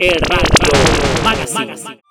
El Radio Magazine.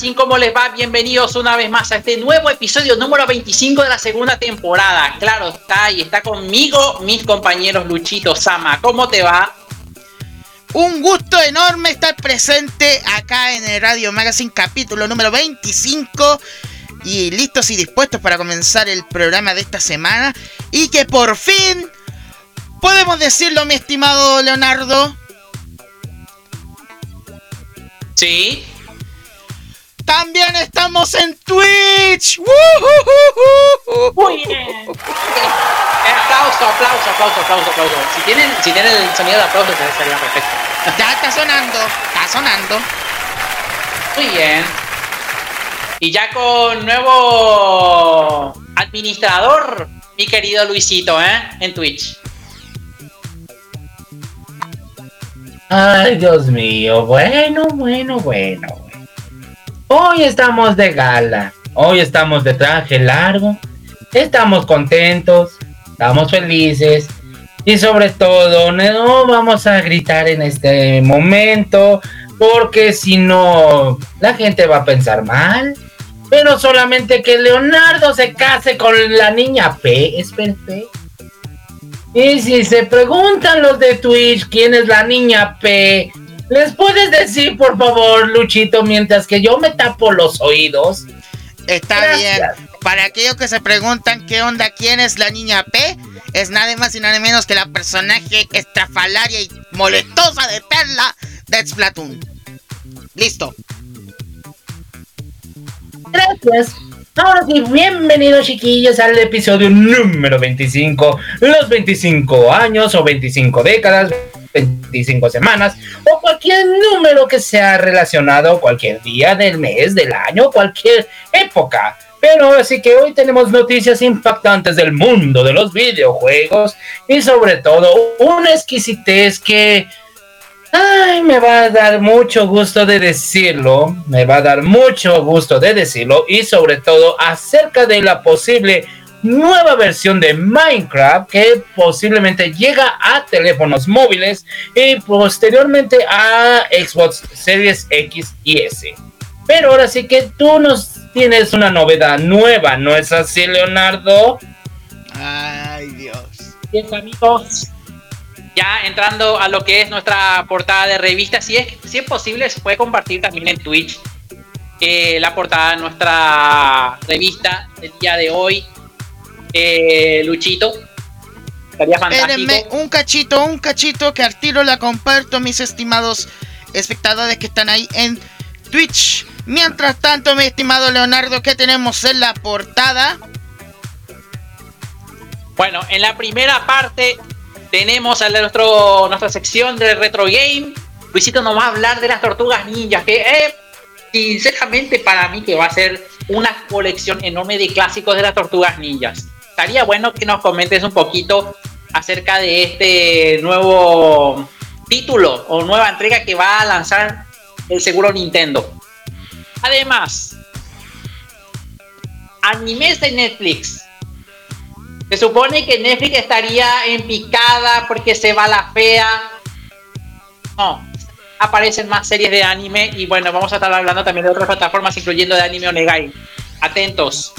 Magazine, ¿cómo les va? Bienvenidos una vez más a este nuevo episodio número 25 de la segunda temporada. Claro está, y está conmigo mis compañeros Luchito Sama. ¿Cómo te va? Un gusto enorme estar presente acá en el Radio Magazine capítulo número 25 y listos y dispuestos para comenzar el programa de esta semana y que por fin podemos decirlo mi estimado Leonardo. Sí. También estamos en Twitch. Muy bien. aplauso, aplauso, aplauso, aplauso, aplauso. Si tienen, si tienen el sonido de aplauso, sería perfecto. Ya está sonando, está sonando. Muy bien. Y ya con nuevo administrador, mi querido Luisito, ¿eh? En Twitch. Ay, Dios mío. Bueno, bueno, bueno. Hoy estamos de gala. Hoy estamos de traje largo. Estamos contentos. Estamos felices. Y sobre todo, no vamos a gritar en este momento. Porque si no, la gente va a pensar mal. Pero solamente que Leonardo se case con la niña P es perfecto. Y si se preguntan los de Twitch quién es la niña P, ¿les puedes decir por favor, Luchito, mientras que yo me tapo los oídos? Está bien. Para aquellos que se preguntan qué onda, quién es la niña P, es nada más y nada menos que la personaje estrafalaria y molestosa de Perla de Splatoon. Listo. Gracias. Ahora sí, bienvenidos chiquillos al episodio número 25, los 25 años o 25 décadas, 25 semanas o cualquier número que sea relacionado cualquier día del mes, del año, cualquier época. Pero así que hoy tenemos noticias impactantes del mundo de los videojuegos y sobre todo una exquisitez que Ay, me va a dar mucho gusto de decirlo, me va a dar mucho gusto de decirlo y sobre todo acerca de la posible nueva versión de Minecraft que posiblemente llega a teléfonos móviles y posteriormente a Xbox Series X y S. Pero ahora sí que tú nos tienes una novedad nueva, ¿no es así, Leonardo? Ay, Dios. Bien, amigos ya entrando a lo que es nuestra portada de revista, si es, si es posible, se puede compartir también en Twitch eh, la portada de nuestra revista del día de hoy. Eh, Luchito. Estaría fantástico. un cachito, un cachito que al tiro la comparto, mis estimados espectadores que están ahí en Twitch. Mientras tanto, mi estimado Leonardo, ¿qué tenemos en la portada? Bueno, en la primera parte tenemos a nuestro, nuestra sección de Retro Game. Luisito nos va a hablar de las tortugas ninjas, que sinceramente para mí que va a ser una colección enorme de clásicos de las tortugas ninjas. Estaría bueno que nos comentes un poquito acerca de este nuevo título o nueva entrega que va a lanzar el seguro Nintendo. Además, animes de Netflix se supone que Netflix estaría en picada porque se va la fea. No, aparecen más series de anime y bueno, vamos a estar hablando también de otras plataformas, incluyendo de Anime Onegai. Atentos.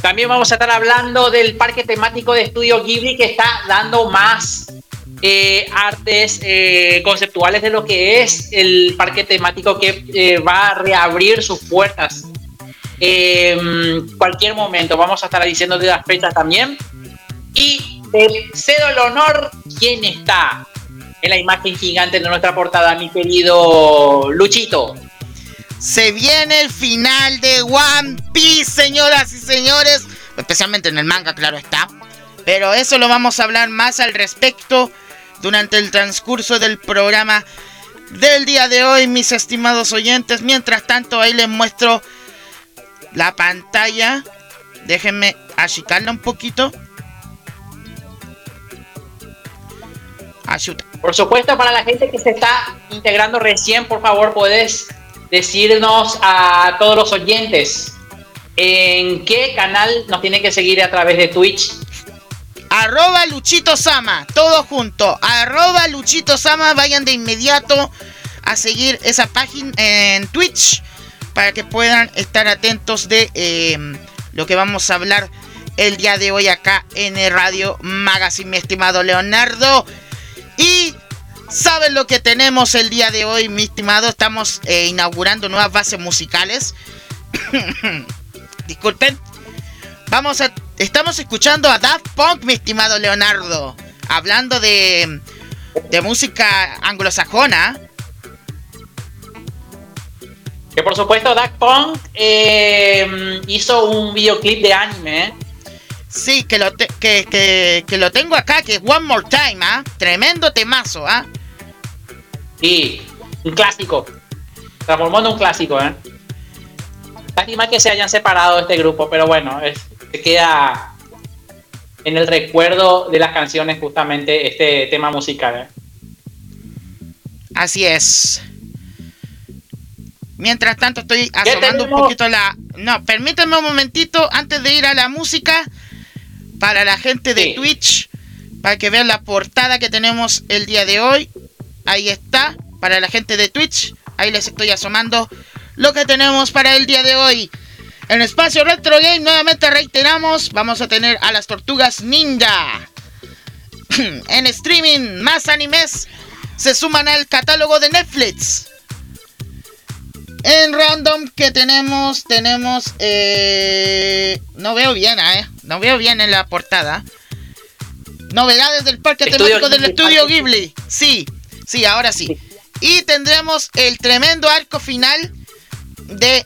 También vamos a estar hablando del parque temático de Estudio Ghibli que está dando más eh, artes eh, conceptuales de lo que es el parque temático que eh, va a reabrir sus puertas eh, cualquier momento. Vamos a estar diciendo de las fechas también. Y cedo el honor, ¿quién está en la imagen gigante de nuestra portada, mi querido Luchito? Se viene el final de One Piece, señoras y señores. Especialmente en el manga, claro está. Pero eso lo vamos a hablar más al respecto durante el transcurso del programa del día de hoy, mis estimados oyentes. Mientras tanto, ahí les muestro la pantalla. Déjenme achicarla un poquito. Ayuda. Por supuesto, para la gente que se está integrando recién, por favor, puedes decirnos a todos los oyentes en qué canal nos tienen que seguir a través de Twitch. Arroba Luchito Sama, todo junto. Arroba Luchito Sama, vayan de inmediato a seguir esa página en Twitch para que puedan estar atentos de eh, lo que vamos a hablar el día de hoy acá en el Radio Magazine, mi estimado Leonardo. Y saben lo que tenemos el día de hoy, mi estimado. Estamos eh, inaugurando nuevas bases musicales. Disculpen. Vamos a. Estamos escuchando a Daft Punk, mi estimado Leonardo. Hablando de. de música anglosajona. Que por supuesto Daft Punk eh, hizo un videoclip de anime. Sí, que lo, que, lo tengo acá, que es One More Time, ¿ah? Tremendo temazo, ¿ah? Sí, un clásico. Transformó en un clásico, ¿eh? Lástima que se hayan separado este grupo, pero bueno, se queda en el recuerdo de las canciones justamente este tema musical. ¿eh? Así es. Mientras tanto estoy asomando un poquito la... No, permítanme un momentito antes de ir a la música para la gente de Twitch, para que vean la portada que tenemos el día de hoy. Ahí está, para la gente de Twitch. Ahí les estoy asomando lo que tenemos para el día de hoy. En Espacio Retro Game nuevamente reiteramos, vamos a tener a las tortugas ninja. en streaming, más animes se suman al catálogo de Netflix. En random que tenemos, tenemos... Eh, no veo bien, ¿eh? No veo bien en la portada. Novedades del parque temático del estudio Ghibli. Sí, sí, ahora sí. Y tendremos el tremendo arco final de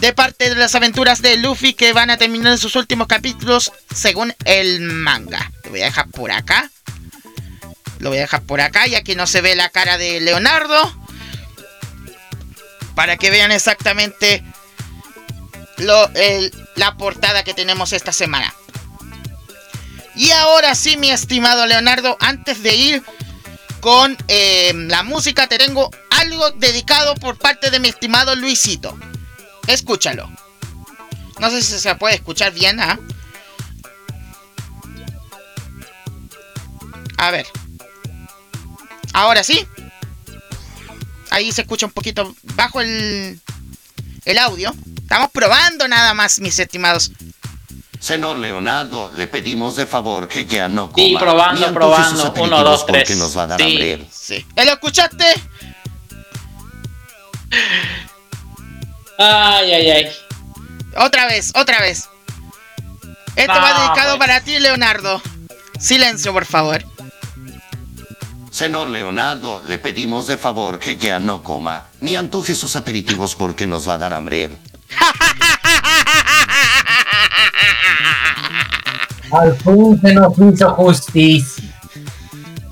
de parte de las aventuras de Luffy que van a terminar en sus últimos capítulos según el manga. Lo voy a dejar por acá. Lo voy a dejar por acá, ya que no se ve la cara de Leonardo. Para que vean exactamente lo, la portada que tenemos esta semana. Y ahora sí, mi estimado Leonardo, antes de ir con eh, la música, te tengo algo dedicado por parte de mi estimado Luisito. Escúchalo. No sé si se puede escuchar bien, ¿ah? A ver. Ahora sí. Ahí se escucha un poquito bajo el, el audio. Estamos probando nada más, mis estimados. Señor Leonardo, le pedimos de favor que ya no coma. Sí, probando, probando. Uno, dos, tres. Nos va a dar sí. sí. ¿Lo escuchaste? Ay, ay, ay. Otra vez, otra vez. Esto va dedicado pues. para ti, Leonardo. Silencio, por favor. Señor Leonardo, le pedimos de favor que ya no coma, ni antoje sus aperitivos porque nos va a dar hambre. Al fin se nos hizo justicia.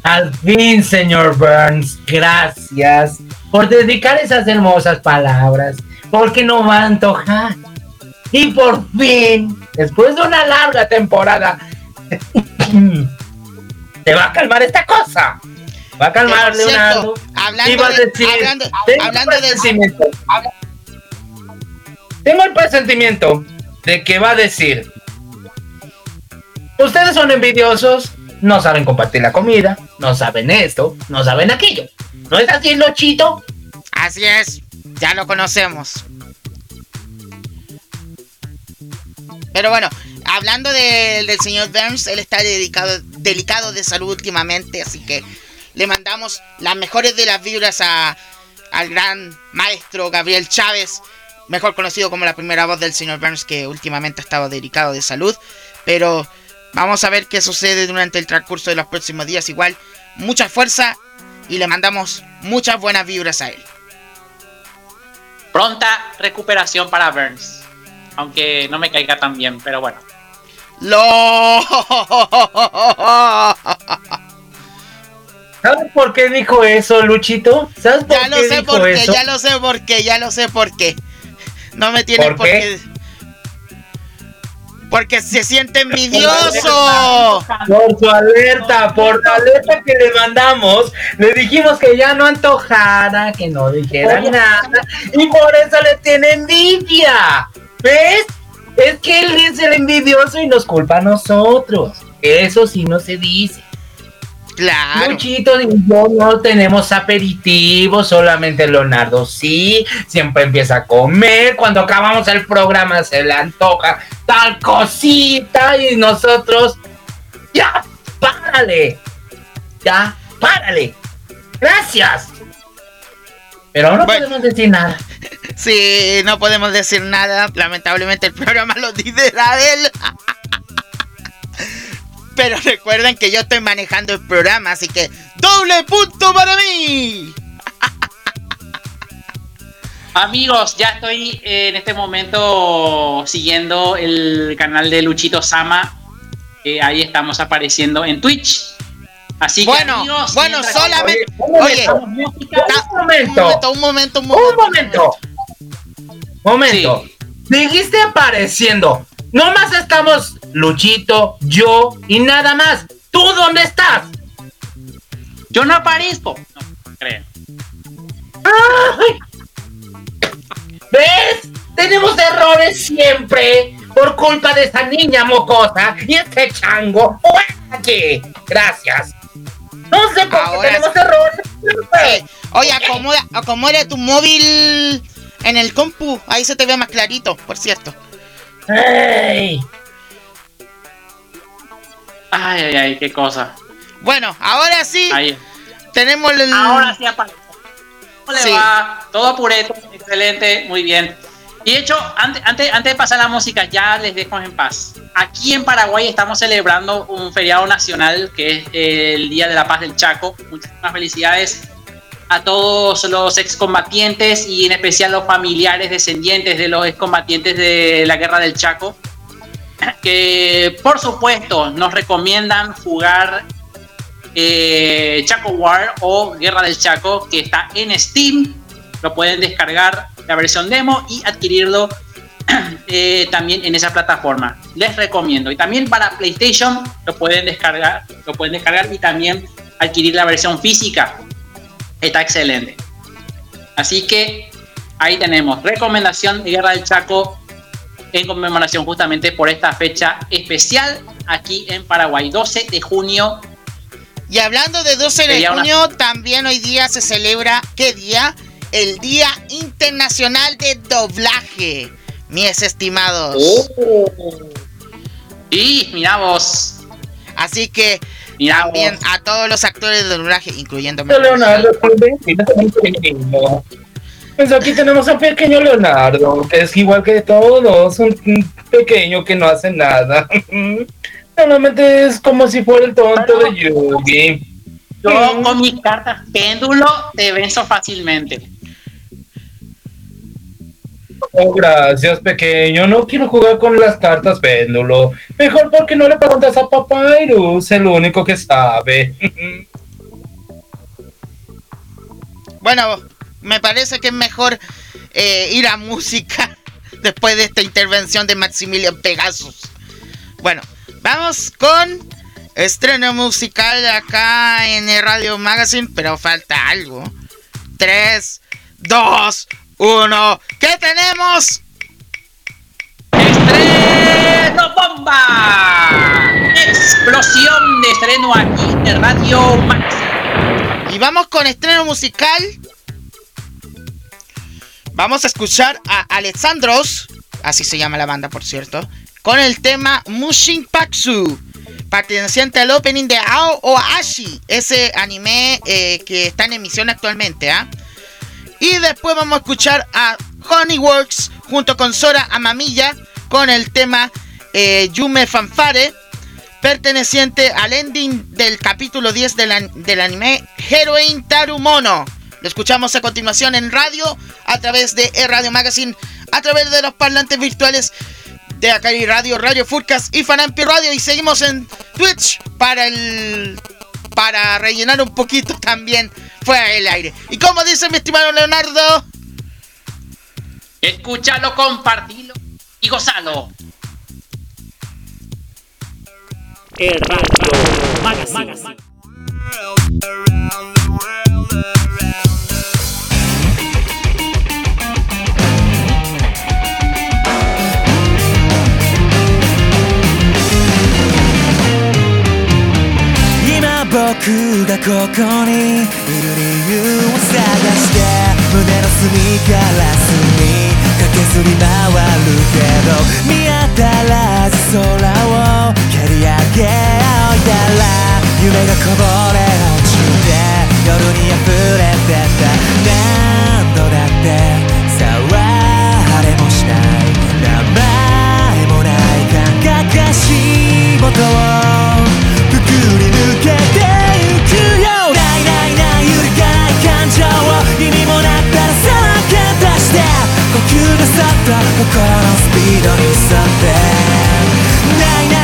Al fin, señor Burns, gracias por dedicar esas hermosas palabras porque no va a antojar. Y por fin, después de una larga temporada, te va a calmar esta cosa. Va a calmar, Leonardo. Hablando, de, hablando, hablando de Tengo el presentimiento de que va a decir: Ustedes son envidiosos, no saben compartir la comida, no saben esto, no saben aquello. ¿No es así, Lochito? Así es. Ya lo conocemos. Pero bueno, hablando del señor Burns, él está dedicado, delicado de salud últimamente, así que le mandamos las mejores de las vibras a, al gran maestro Gabriel Chávez, mejor conocido como la primera voz del señor Burns, que últimamente ha estado dedicado de salud. Pero vamos a ver qué sucede durante el transcurso de los próximos días. Igual, mucha fuerza y le mandamos muchas buenas vibras a él. Pronta recuperación para Burns. Aunque no me caiga tan bien, pero bueno. ¡Lo! ¿Sabes por qué dijo eso, Luchito? ¿Sabes por ya lo sé por qué, ya lo sé por qué, ya lo sé por qué. No me tiene por, qué? Porque se siente envidioso. Por su alerta, por la alerta que le mandamos, le dijimos que ya no antojara, que no dijera nada, y por eso le tiene envidia. ¿Ves? Es que él es el envidioso y nos culpa a nosotros. Eso sí no se dice. Claro. Luchito y yo no tenemos aperitivo, solamente Leonardo sí, siempre empieza a comer, cuando acabamos el programa se le antoja tal cosita y nosotros, ya, párale, ya, párale, gracias. Pero no podemos decir nada. Sí, no podemos decir nada, lamentablemente el programa lo dice él. Pero recuerden que yo estoy manejando el programa, así que doble punto para mí. Amigos, ya estoy en este momento siguiendo el canal de Luchito Sama. ahí estamos apareciendo en Twitch. Así bueno, que amigos, bueno, solamente. Oye, un, momento, un momento, un momento, un momento. Momento. Dijiste apareciendo. No más estamos Luchito, yo y nada más. ¿Tú dónde estás? Yo no aparezco. No creo. ¿Ves? Tenemos errores siempre por culpa de esa niña mocosa y este chango. Aquí. Gracias. No sé por qué tenemos errores. Oye, acomoda, acomoda tu móvil en el compu. Ahí se te ve más clarito, por cierto. ¡Ey! Ay, ay, ay, qué cosa. Bueno, ahora sí. Tenemos el. Ahora sí aparece. ¿Cómo le va? Todo pureto, excelente, muy bien. Y de hecho, antes, antes, antes de pasar la música, ya les dejo en paz. Aquí en Paraguay estamos celebrando un feriado nacional que es el Día de la Paz del Chaco. Muchísimas felicidades a todos los excombatientes y en especial los familiares descendientes de los excombatientes de la Guerra del Chaco que por supuesto nos recomiendan jugar eh, Chaco War o Guerra del Chaco, que está en Steam. Lo pueden descargar la versión demo y adquirirlo eh, también en esa plataforma. Les recomiendo. Y también para PlayStation lo pueden descargar, lo pueden descargar y también adquirir la versión física. Está excelente. Así que ahí tenemos recomendación de Guerra del Chaco en conmemoración justamente por esta fecha especial aquí en Paraguay, 12 de junio. Y hablando de 12 de junio, también hoy día se celebra, ¿qué día? El Día Internacional de Doblaje, mis estimados. Y mira vos. Así que también a todos los actores de doblaje, incluyendo Leonardo, pues aquí tenemos a pequeño Leonardo, que es igual que todos, un pequeño que no hace nada. Normalmente es como si fuera el tonto de Yugi. Yo con mis cartas péndulo te venzo fácilmente. Oh, gracias, pequeño. No quiero jugar con las cartas péndulo. Mejor porque no le preguntas a Papyrus, el único que sabe. bueno, me parece que es mejor eh, ir a música después de esta intervención de Maximilian Pegasus. Bueno, vamos con estreno musical acá en el Radio Magazine, pero falta algo. 3, 2, 1. ¿Qué tenemos? ¡Estreno bomba! Explosión de estreno aquí en el Radio Magazine. Y vamos con estreno musical Vamos a escuchar a Alexandros, así se llama la banda por cierto, con el tema Mushin Paksu, perteneciente al opening de Ao o Ashi, ese anime eh, que está en emisión actualmente. ¿ah? Y después vamos a escuchar a Honeyworks junto con Sora Amamiya con el tema eh, Yume Fanfare, perteneciente al ending del capítulo 10 del anime Heroine Tarumono. Lo escuchamos a continuación en radio, a través de e Radio Magazine, a través de los parlantes virtuales de Akari Radio, Radio Furcas y Fanampi Radio. Y seguimos en Twitch para el. para rellenar un poquito también fuera del aire. Y como dice mi estimado Leonardo. Escúchalo, compartilo y gozalo. E Radio Magazine. Magazine. 僕がここにいる理由を探して胸の隅から隅駆けずり回るけど見当たらず空を蹴り上げ合いたら夢がこぼれ落夜に溢れてた何度だって触れもしない名前もない感覚が仕事を服に抜けてゆくよないないない揺るがない感情を意味もなったらさらけ出して呼吸が外っ心のスピードに沿って。ないない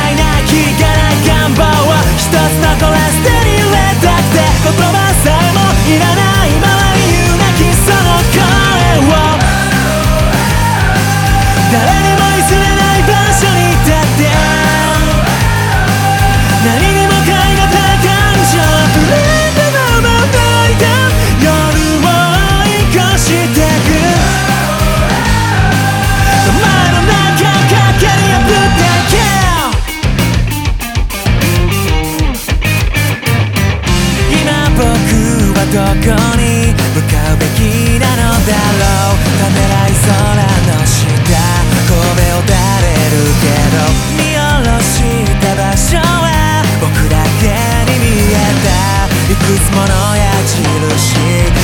物や印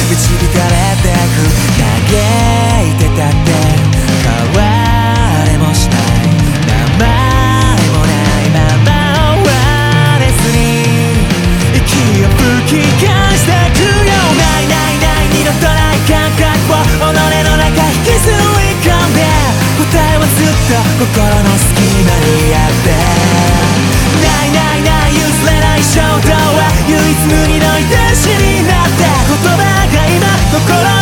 導かれてく嘆いてたって変われもしない名前もないまま終われずに息を吹き返してくよないないない二度とない感覚を己の中引きずり込んで答えはずっと心の隙間にあってないないない譲れない衝動は唯一無二いになって言葉が今心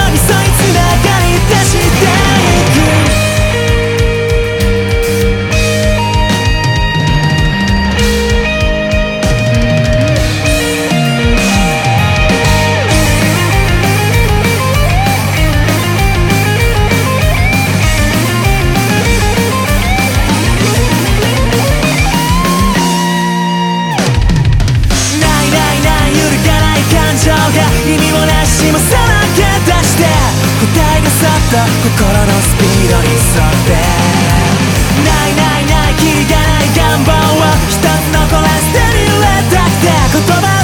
った心のスピードに沿って。ないないないきりがない願望は一つ残らせてにれたて言葉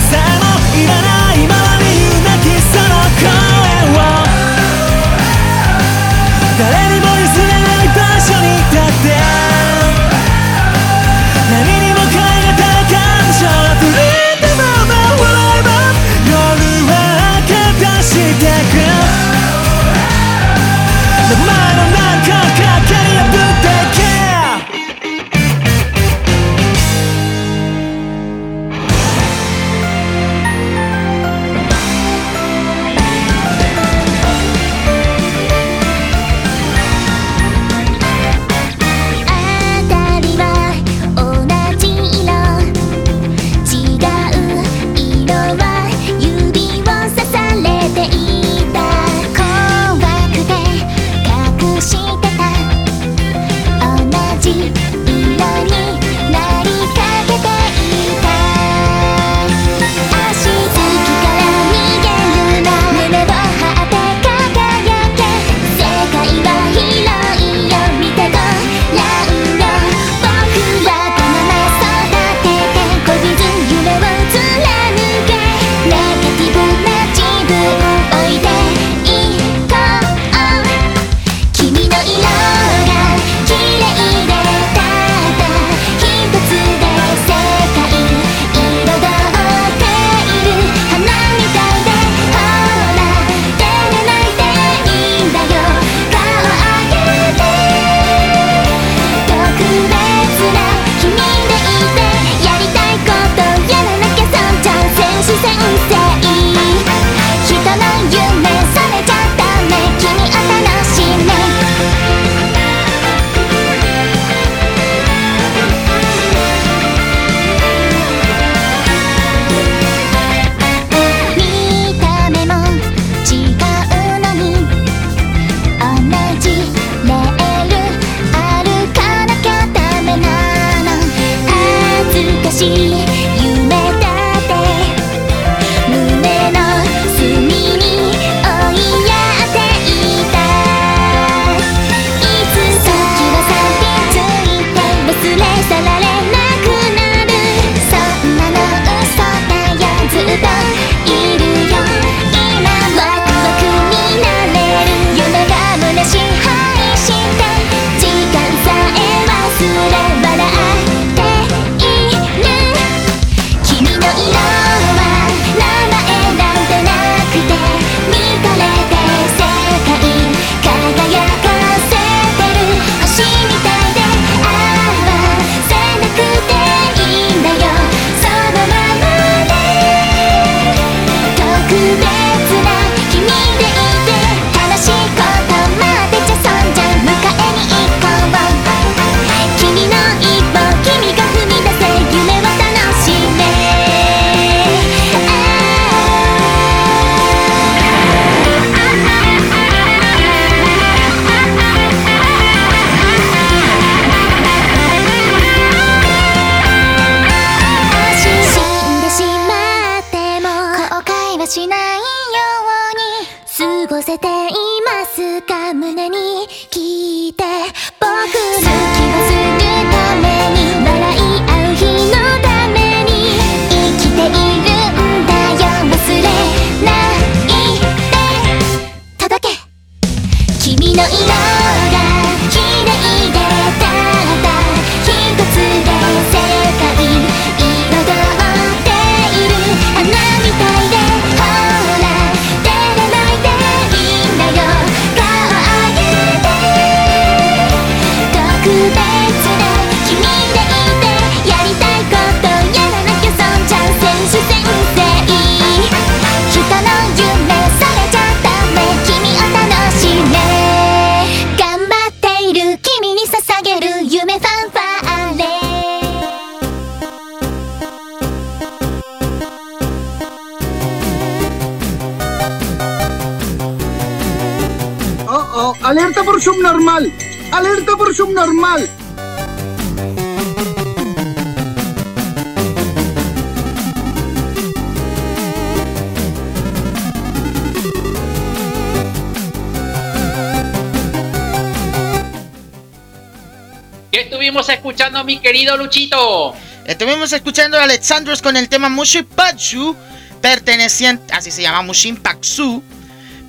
¿Qué estuvimos escuchando, mi querido Luchito? Estuvimos escuchando a Alexandros con el tema Mushin Pachu, perteneciente, así se llama Mushin Paksu,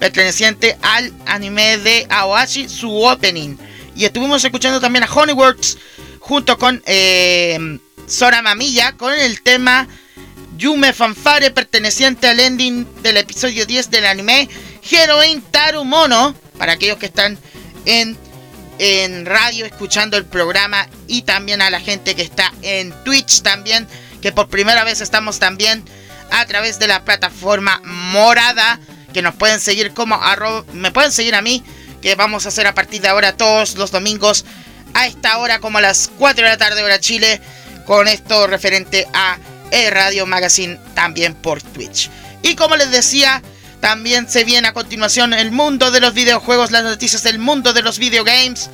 perteneciente al anime de Aoashi, su opening. Y estuvimos escuchando también a Honeyworks junto con eh, Sora Mamilla con el tema Yume Fanfare, perteneciente al ending del episodio 10 del anime Heroine Tarumono, para aquellos que están en en radio escuchando el programa y también a la gente que está en Twitch también, que por primera vez estamos también a través de la plataforma morada, que nos pueden seguir como arroba, me pueden seguir a mí, que vamos a hacer a partir de ahora todos los domingos a esta hora como a las 4 de la tarde hora Chile, con esto referente a el Radio Magazine también por Twitch. Y como les decía, también se viene a continuación el mundo de los videojuegos, las noticias del mundo de los videogames.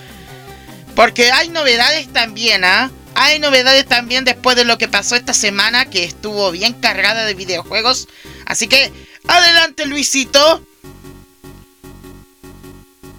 Porque hay novedades también, ¿ah? Hay novedades también después de lo que pasó esta semana, que estuvo bien cargada de videojuegos. Así que, adelante Luisito.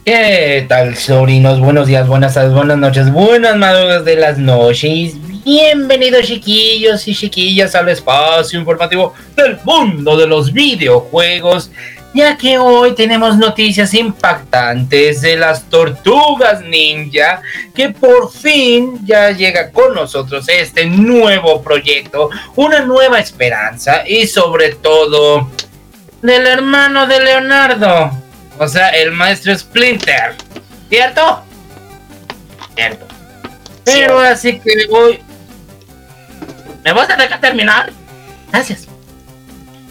¿Qué tal, sobrinos? Buenos días, buenas tardes, buenas noches, buenas madrugadas de las noches. Bienvenidos, chiquillos y chiquillas, al espacio informativo del mundo de los videojuegos. Ya que hoy tenemos noticias impactantes de las tortugas ninja, que por fin ya llega con nosotros este nuevo proyecto, una nueva esperanza y sobre todo del hermano de Leonardo, o sea, el maestro Splinter. ¿Cierto? Cierto. Pero así que hoy... ¿Me vas a dejar terminar? Gracias.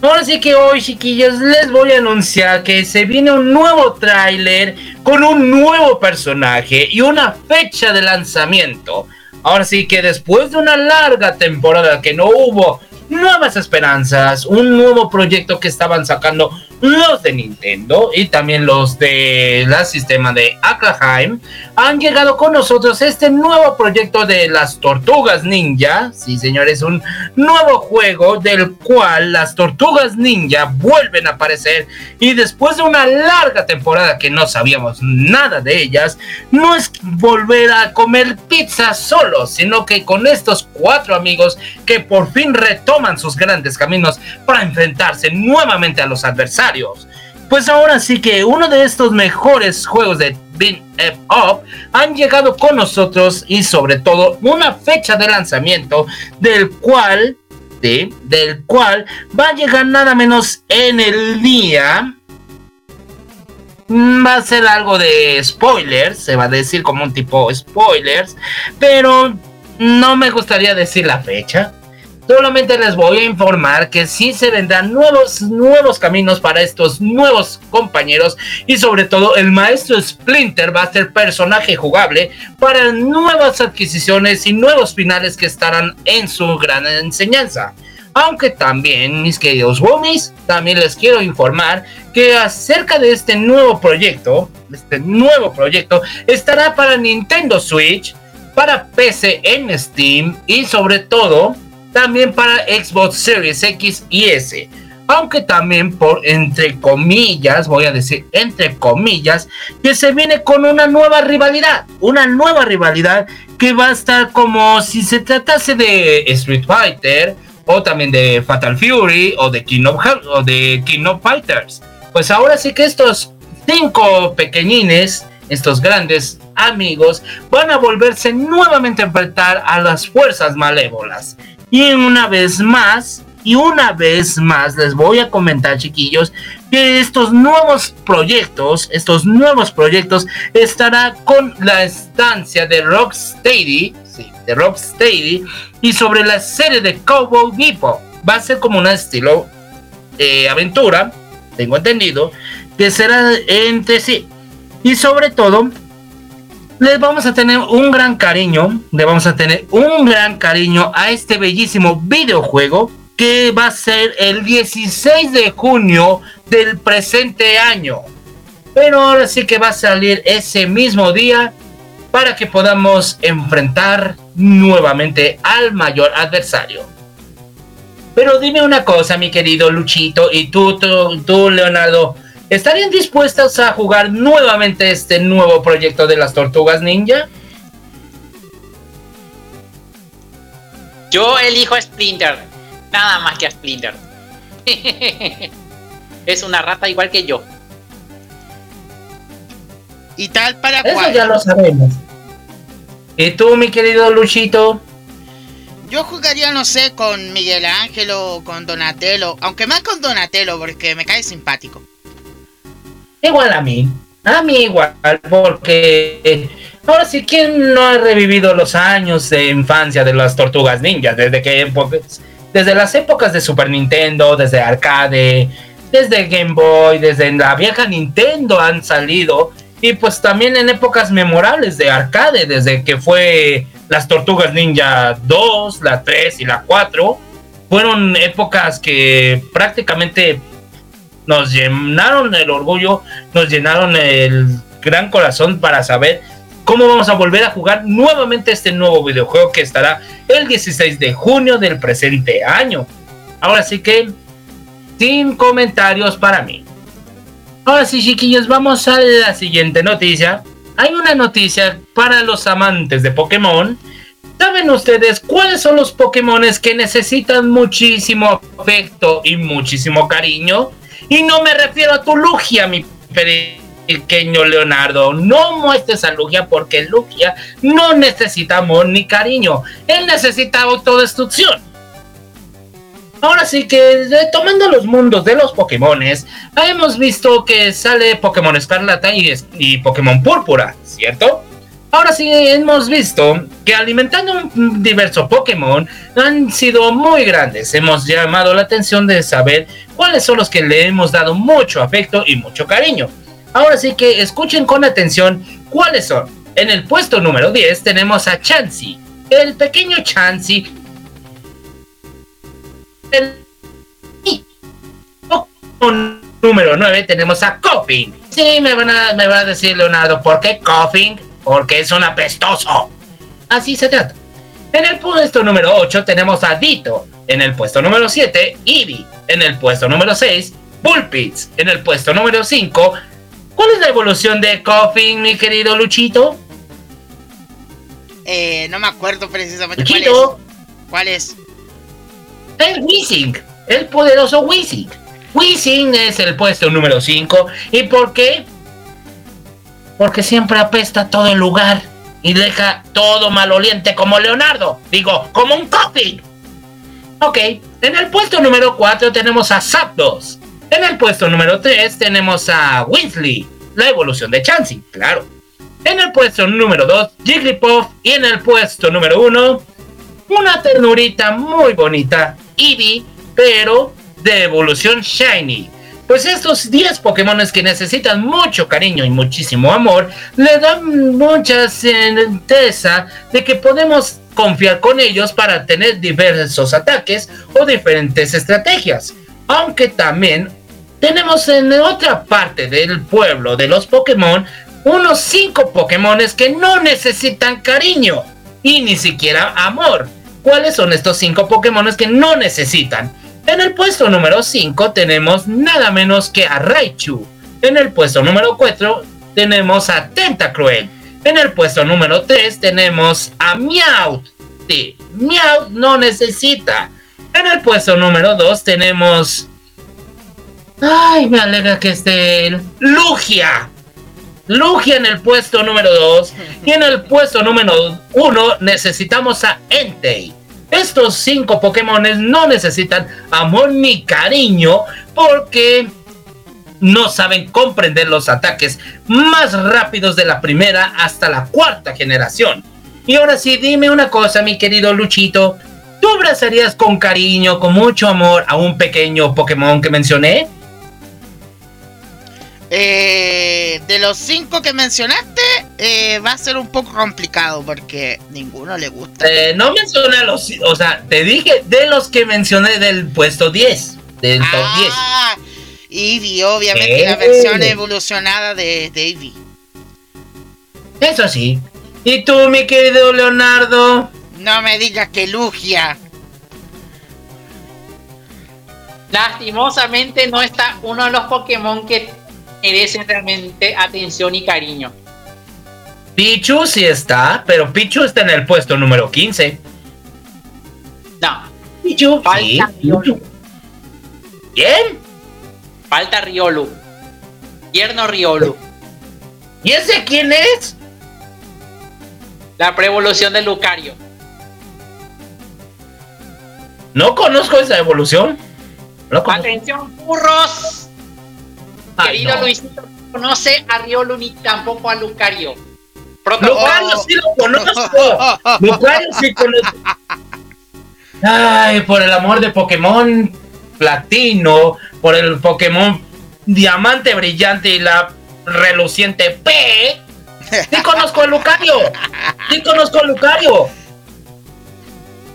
Ahora sí que hoy, chiquillos, les voy a anunciar que se viene un nuevo tráiler con un nuevo personaje y una fecha de lanzamiento. Ahora sí que después de una larga temporada que no hubo nuevas esperanzas, un nuevo proyecto que estaban sacando los de Nintendo y también los de la sistema de Aklaheim han llegado con nosotros este nuevo proyecto de las tortugas ninja. Sí, señores, un nuevo juego del cual las tortugas ninja vuelven a aparecer y después de una larga temporada que no sabíamos nada de ellas, no es volver a comer pizza solos, sino que con estos cuatro amigos que por fin retoman sus grandes caminos para enfrentarse nuevamente a los adversarios pues ahora sí que uno de estos mejores juegos de Beat Em Up han llegado con nosotros y sobre todo una fecha de lanzamiento del cual, del cual va a llegar nada menos en el día. Va a ser algo de spoilers, se va a decir como un tipo spoilers, pero no me gustaría decir la fecha Solamente les voy a informar que sí se vendrán nuevos, nuevos caminos para estos nuevos compañeros y sobre todo el maestro Splinter va a ser personaje jugable para nuevas adquisiciones y nuevos finales que estarán en su gran enseñanza. Aunque también, mis queridos Womies, también les quiero informar que acerca de este nuevo proyecto, este nuevo proyecto, estará para Nintendo Switch, para PC en Steam y sobre todo también para Xbox Series X y S. Aunque también por entre comillas, voy a decir entre comillas, que se viene con una nueva rivalidad. Una nueva rivalidad que va a estar como si se tratase de Street Fighter o también de Fatal Fury o de King of, o de King of Fighters. Pues ahora sí que estos cinco pequeñines, estos grandes amigos, van a volverse nuevamente a enfrentar a las fuerzas malévolas. Y una vez más, y una vez más les voy a comentar, chiquillos, que estos nuevos proyectos, estos nuevos proyectos estará con la estancia de Rocksteady, sí, de Rocksteady, y sobre la serie de Cowboy Bebop. Va a ser como un estilo eh, aventura, tengo entendido, que será entre sí. Y sobre todo, les vamos a tener un gran cariño, le vamos a tener un gran cariño a este bellísimo videojuego que va a ser el 16 de junio del presente año. pero ahora sí que va a salir ese mismo día para que podamos enfrentar nuevamente al mayor adversario. Pero dime una cosa, mi querido Luchito, y tú, tú, tú, Leonardo, ¿estarían dispuestos a jugar nuevamente este nuevo proyecto de las tortugas ninja? Yo elijo a Splinter. Nada más que a Splinter. es una rata igual que yo. Y tal para Eso cual. ya lo sabemos. ¿Y tú, mi querido Luchito? Yo jugaría, no sé, con Miguel Ángel o con Donatello. Aunque más con Donatello, porque me cae simpático. Igual a mí. A mí igual, porque ahora sí, ¿quién no ha revivido los años de infancia de las tortugas ninjas? Desde que pues, desde las épocas de Super Nintendo, desde arcade, desde Game Boy, desde la vieja Nintendo han salido. Y pues también en épocas memorables de arcade, desde que fue las Tortugas Ninja 2, la 3 y la 4. Fueron épocas que prácticamente nos llenaron el orgullo, nos llenaron el gran corazón para saber cómo vamos a volver a jugar nuevamente este nuevo videojuego que estará el 16 de junio del presente año. Ahora sí que, sin comentarios para mí. Ahora sí, chiquillos, vamos a la siguiente noticia. Hay una noticia para los amantes de Pokémon. ¿Saben ustedes cuáles son los Pokémon que necesitan muchísimo afecto y muchísimo cariño? Y no me refiero a tu Lugia, mi pequeño Leonardo. No muestres a Lugia porque Lugia no necesita amor ni cariño. Él necesita autodestrucción. Ahora sí que tomando los mundos de los Pokémones, hemos visto que sale Pokémon Escarlata y, y Pokémon Púrpura, ¿cierto? Ahora sí hemos visto que alimentando un diverso Pokémon han sido muy grandes. Hemos llamado la atención de saber cuáles son los que le hemos dado mucho afecto y mucho cariño. Ahora sí que escuchen con atención cuáles son. En el puesto número 10 tenemos a Chansey, el pequeño Chansey. El número 9 tenemos a Koffing. Sí, me van a, me van a decir Leonardo, ¿por qué Koffing? Porque es un apestoso. Así se trata. En el puesto número 8 tenemos a Dito. En el puesto número 7, Eevee. En el puesto número 6, Bullpits. En el puesto número 5, ¿cuál es la evolución de Koffing, mi querido Luchito? Eh, no me acuerdo precisamente cuál es. Luchito, ¿Cuál es? el Weezing. El poderoso Weezing. Weezing es el puesto número 5. ¿Y por qué? Porque siempre apesta todo el lugar y deja todo maloliente como Leonardo. Digo, como un Koffing. Ok, en el puesto número 4 tenemos a Zapdos. En el puesto número 3 tenemos a Weasley, la evolución de Chansey, claro. En el puesto número 2, Jigglypuff. Y en el puesto número 1, una ternurita muy bonita, Eevee, pero de evolución Shiny. Pues estos 10 Pokémon que necesitan mucho cariño y muchísimo amor, le dan mucha certeza de que podemos confiar con ellos para tener diversos ataques o diferentes estrategias. Aunque también tenemos en otra parte del pueblo de los Pokémon unos 5 Pokémon que no necesitan cariño y ni siquiera amor. ¿Cuáles son estos 5 Pokémon que no necesitan? En el puesto número 5 tenemos nada menos que a Raichu. En el puesto número 4 tenemos a Tentacruel. En el puesto número 3 tenemos a Meowth. Sí, Meowth no necesita. En el puesto número 2 tenemos... Ay, me alegra que esté él. Lugia. Lugia en el puesto número 2. Y en el puesto número 1 necesitamos a Entei. Estos cinco Pokémon no necesitan amor ni cariño porque no saben comprender los ataques más rápidos de la primera hasta la cuarta generación. Y ahora sí, dime una cosa, mi querido Luchito. ¿Tú abrazarías con cariño, con mucho amor a un pequeño Pokémon que mencioné? Eh, de los cinco que mencionaste, eh, va a ser un poco complicado porque ninguno le gusta. Eh, no mencioné a los... O sea, te dije de los que mencioné del puesto 10. Del top 10. Ah, Eevee, obviamente, la Eh. versión evolucionada de, Eevee. Eso sí. ¿Y tú, mi querido Leonardo? No me digas que Lugia. Lastimosamente no está uno de los Pokémon que merecen realmente atención y cariño. Pichu sí está, pero Pichu está en el puesto número 15. No, Pichu, Falta sí. Riolu. ¿Quién? falta Riolu. Tierno Riolu. ¿Y ese quién es? La preevolución de Lucario. No conozco esa evolución. No conozco. Atención, burros. Ay, Querido no. Luisito, no conoce a Riolu ni tampoco a Lucario. Protocolo. Lucario sí lo conozco. Lucario sí conozco. Ay, por el amor de Pokémon Platino, por el Pokémon Diamante Brillante y la reluciente P. Sí conozco a Lucario. Sí conozco a Lucario.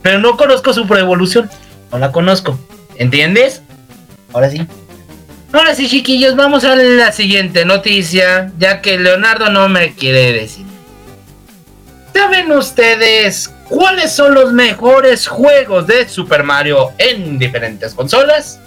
Pero no conozco su evolución. No la conozco. ¿Entiendes? Ahora sí. Ahora sí, chiquillos, vamos a la siguiente noticia, ya que Leonardo no me quiere decir. ¿Saben ustedes cuáles son los mejores juegos de Super Mario en diferentes consolas?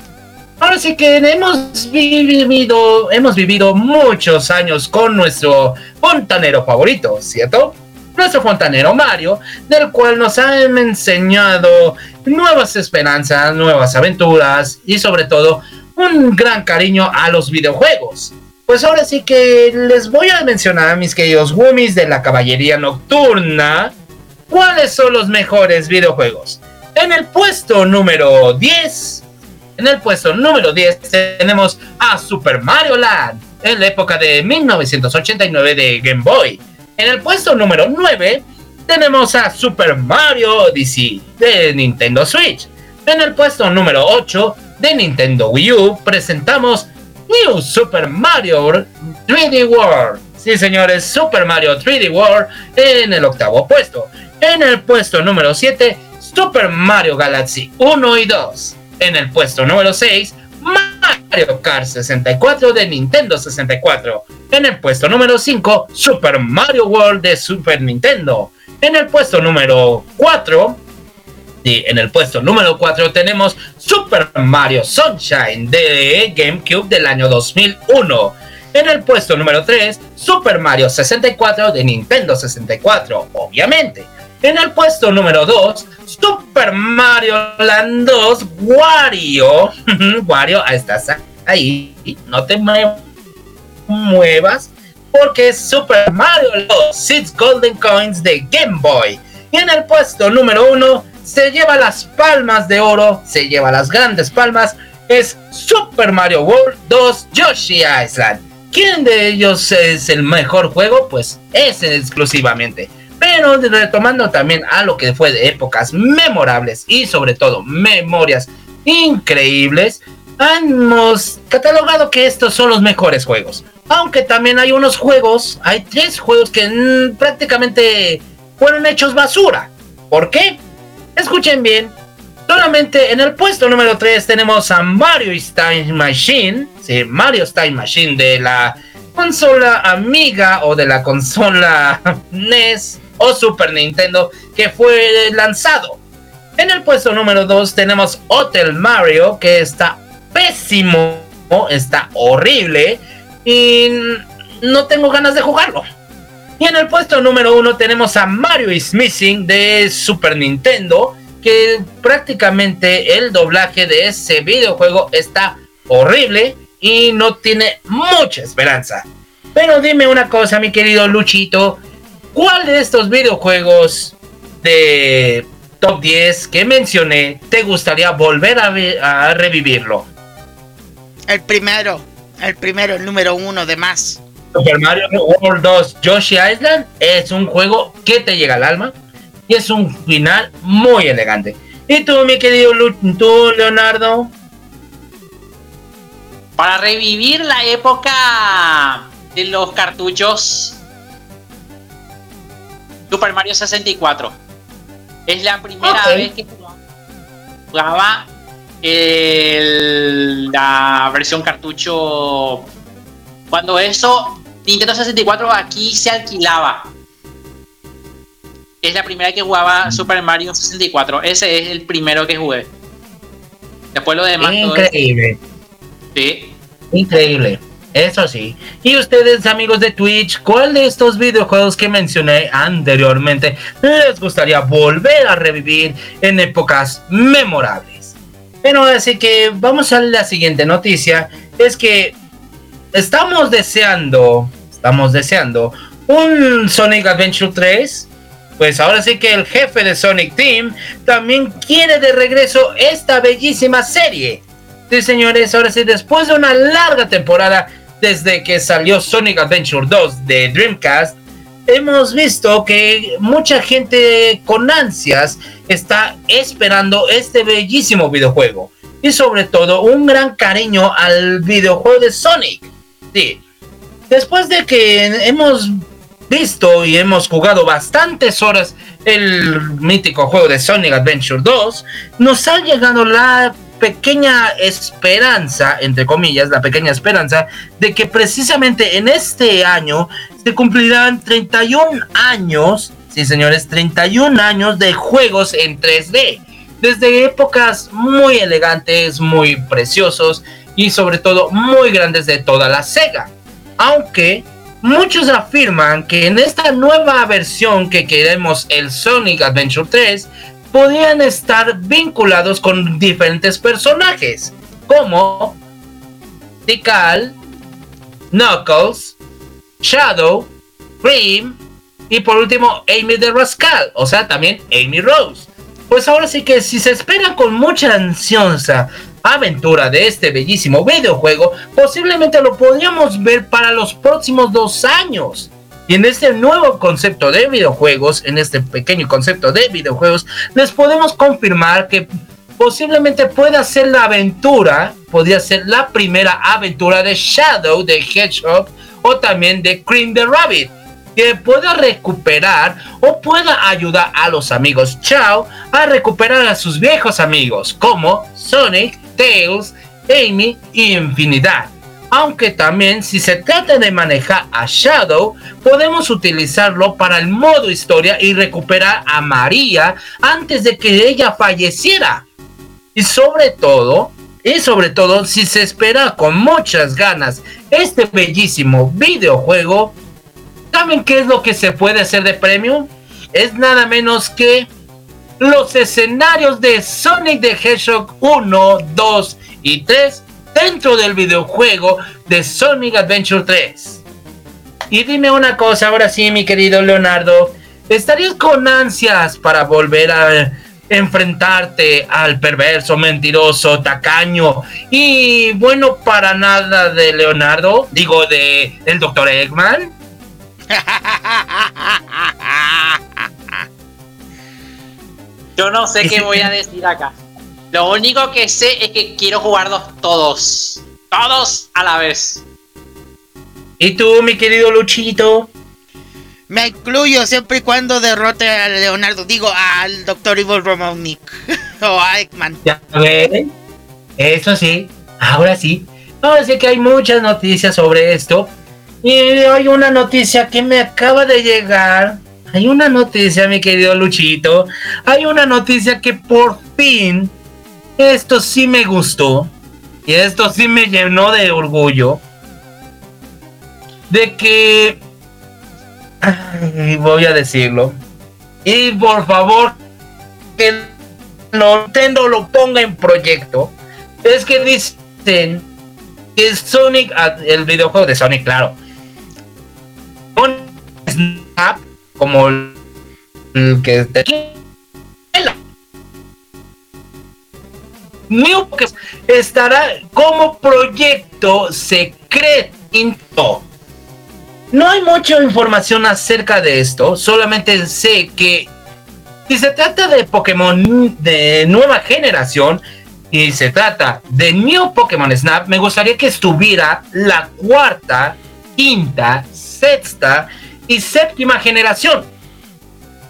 Ahora sí que hemos vivido, hemos vivido muchos años con nuestro fontanero favorito, ¿cierto? Nuestro fontanero Mario, del cual nos ha enseñado nuevas esperanzas, nuevas aventuras y sobre todo un gran cariño a los videojuegos. Pues ahora sí que les voy a mencionar, mis queridos Wummies de la Caballería Nocturna, cuáles son los mejores videojuegos. En el puesto número 10, en el puesto número 10 tenemos a Super Mario Land, en la época de 1989 de Game Boy. En el puesto número 9 tenemos a Super Mario Odyssey de Nintendo Switch. En el puesto número 8 de Nintendo Wii U presentamos New Super Mario 3D World. Sí, señores, Super Mario 3D World en el octavo puesto. En el puesto número 7, Super Mario Galaxy 1 y 2. En el puesto número 6, Mario Kart 64 de Nintendo 64. En el puesto número 5, Super Mario World de Super Nintendo. En el puesto número 4, y en el puesto número 4 tenemos Super Mario Sunshine de GameCube del año 2001. En el puesto número 3, Super Mario 64 de Nintendo 64, obviamente. En el puesto número 2, Super Mario Land 2 Wario. Wario, estás ahí. No te mue- muevas. Porque es Super Mario 2 Six Golden Coins de Game Boy. Y en el puesto número 1 se lleva las palmas de oro, se lleva las grandes palmas. Es Super Mario World 2 Yoshi Island. ¿Quién de ellos es el mejor juego? Pues ese exclusivamente. Pero retomando también a lo que fue de épocas memorables y sobre todo memorias increíbles, hemos catalogado que estos son los mejores juegos. Aunque también hay unos juegos, hay tres juegos que prácticamente fueron hechos basura. ¿Por qué? Escuchen bien. Solamente en el puesto número 3 tenemos a Mario Time Machine. Sí, Mario Time Machine de la consola amiga o de la consola NES o Super Nintendo que fue lanzado. En el puesto número 2 tenemos Hotel Mario que está pésimo, está horrible y no tengo ganas de jugarlo. Y en el puesto número 1 tenemos a Mario is Missing de Super Nintendo que prácticamente el doblaje de ese videojuego está horrible y no tiene mucha esperanza. Pero dime una cosa, mi querido Luchito, ¿cuál de estos videojuegos de top 10 que mencioné te gustaría volver a, a revivirlo? El primero, el primero, el número uno de más. Super Mario World 2 Yoshi Island es un juego que te llega al alma y es un final muy elegante. ¿Y tú, mi querido Lu tú, Leonardo? Para revivir la época de los cartuchos Super Mario 64. Es la primera vez que jugaba el- la versión cartucho. Cuando eso, Nintendo 64 aquí se alquilaba. Es la primera que jugaba Super Mario 64. Ese es el primero que jugué. Después lo demás. todo Increíble. sí. Increíble. Eso sí. Y ustedes, amigos de Twitch, ¿cuál de estos videojuegos que mencioné anteriormente les gustaría volver a revivir en épocas memorables? Bueno, así que vamos a la siguiente noticia. Es que estamos deseando, estamos deseando un Sonic Adventure 3. Pues ahora sí que el jefe de Sonic Team también quiere de regreso esta bellísima serie. Sí, señores, ahora sí, después de una larga temporada desde que salió Sonic Adventure 2 de Dreamcast, hemos visto que mucha gente con ansias está esperando este bellísimo videojuego. Y sobre todo un gran cariño al videojuego de Sonic. Sí. Después de que hemos visto y hemos jugado bastantes horas el mítico juego de Sonic Adventure 2, nos ha llegado la pequeña esperanza, entre comillas, la pequeña esperanza de que precisamente en este año se cumplirán 31 años, sí señores, 31 años de juegos en 3D. Desde épocas muy elegantes, muy preciosos y sobre todo muy grandes de toda la Sega. Aunque muchos afirman que en esta nueva versión que queremos el Sonic Adventure 3 podrían estar vinculados con diferentes personajes como Tikal, Knuckles, Shadow, Cream y por último Amy de Rascal, o sea también Amy Rose. Pues ahora sí que si se espera con mucha ansiosa aventura de este bellísimo videojuego, posiblemente lo podríamos ver para los próximos dos años. Y en este nuevo concepto de videojuegos, en este pequeño concepto de videojuegos, les podemos confirmar que posiblemente pueda ser la aventura, podría ser la primera aventura de Shadow de Hedgehog o también de Cream the Rabbit, que pueda recuperar o pueda ayudar a los amigos Chao a recuperar a sus viejos amigos como Sonic, Tails, Amy y infinidad. Aunque también si se trata de manejar a Shadow, podemos utilizarlo para el modo historia y recuperar a María antes de que ella falleciera. Y sobre todo, y sobre todo, si se espera con muchas ganas este bellísimo videojuego, ¿saben qué es lo que se puede hacer de premio? Es nada menos que los escenarios de Sonic the Hedgehog 1, 2 y 3 dentro del videojuego de Sonic Adventure 3. Y dime una cosa, ahora sí, mi querido Leonardo, ¿estarías con ansias para volver a enfrentarte al perverso, mentiroso, tacaño y bueno para nada de Leonardo? Digo, de el Dr. Eggman. Yo no sé qué voy a decir acá. Lo único que sé es que quiero jugarlos todos. Todos a la vez. ¿Y tú, mi querido Luchito? Me incluyo siempre y cuando derrote a Leonardo, digo al Dr. Evil Robotnik o a Eggman. Ya ven. Eso sí, ahora sí. Ahora sí que hay muchas noticias sobre esto. Y hay una noticia que me acaba de llegar. Hay una noticia, mi querido Luchito. Hay una noticia que por fin. Esto sí me gustó. Y esto sí me llenó de orgullo. De que. Voy a decirlo. Y por favor, que Nintendo lo ponga en proyecto. Es que dicen que Sonic, ah, el videojuego de Sonic, claro, Snap, como el, el que New Pokémon estará como proyecto secreto. No hay mucha información acerca de esto, solamente sé que si se trata de Pokémon de nueva generación y se trata de New Pokémon Snap, me gustaría que estuviera la cuarta, quinta, sexta y séptima generación.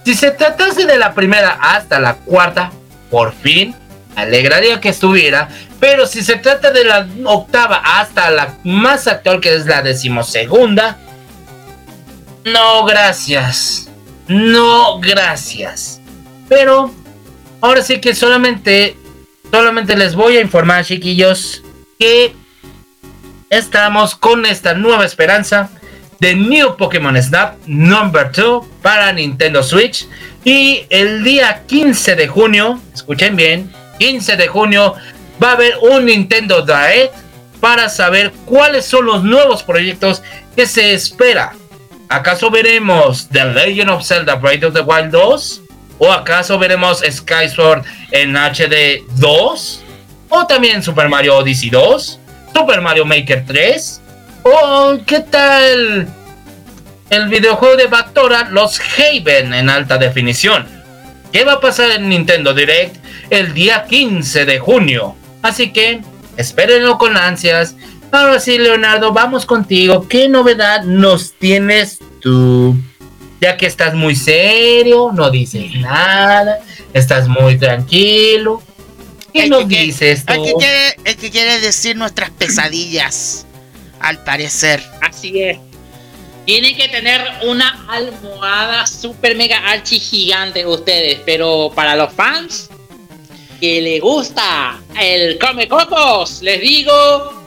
Si se tratase de la primera hasta la cuarta, por fin alegraría que estuviera, pero si se trata de la octava hasta la más actual, que es la decimosegunda, no, gracias. No, gracias. Pero ahora sí que solamente, solamente les voy a informar, chiquillos, que estamos con esta nueva esperanza de New Pokémon Snap Number 2 para Nintendo Switch. Y el día 15 de junio, escuchen bien, 15 de junio va a haber un Nintendo Direct para saber cuáles son los nuevos proyectos que se espera. ¿Acaso veremos The Legend of Zelda Breath of the Wild 2? ¿O acaso veremos Sky Sword en HD 2? ¿O también Super Mario Odyssey 2? ¿Super Mario Maker 3? ¿O qué tal el videojuego de Bactora Los Haven en alta definición? ¿Qué va a pasar en Nintendo Direct el día 15 de junio? Así que espérenlo con ansias. Ahora sí, Leonardo, vamos contigo. ¿Qué novedad nos tienes tú? Ya que estás muy serio, no dices nada, estás muy tranquilo. ¿Qué nos dices tú? El que, quiere, el que quiere decir nuestras pesadillas, al parecer. Así es. Tienen que tener una almohada super mega archi gigante ustedes, pero para los fans que les gusta el come cocos, les digo.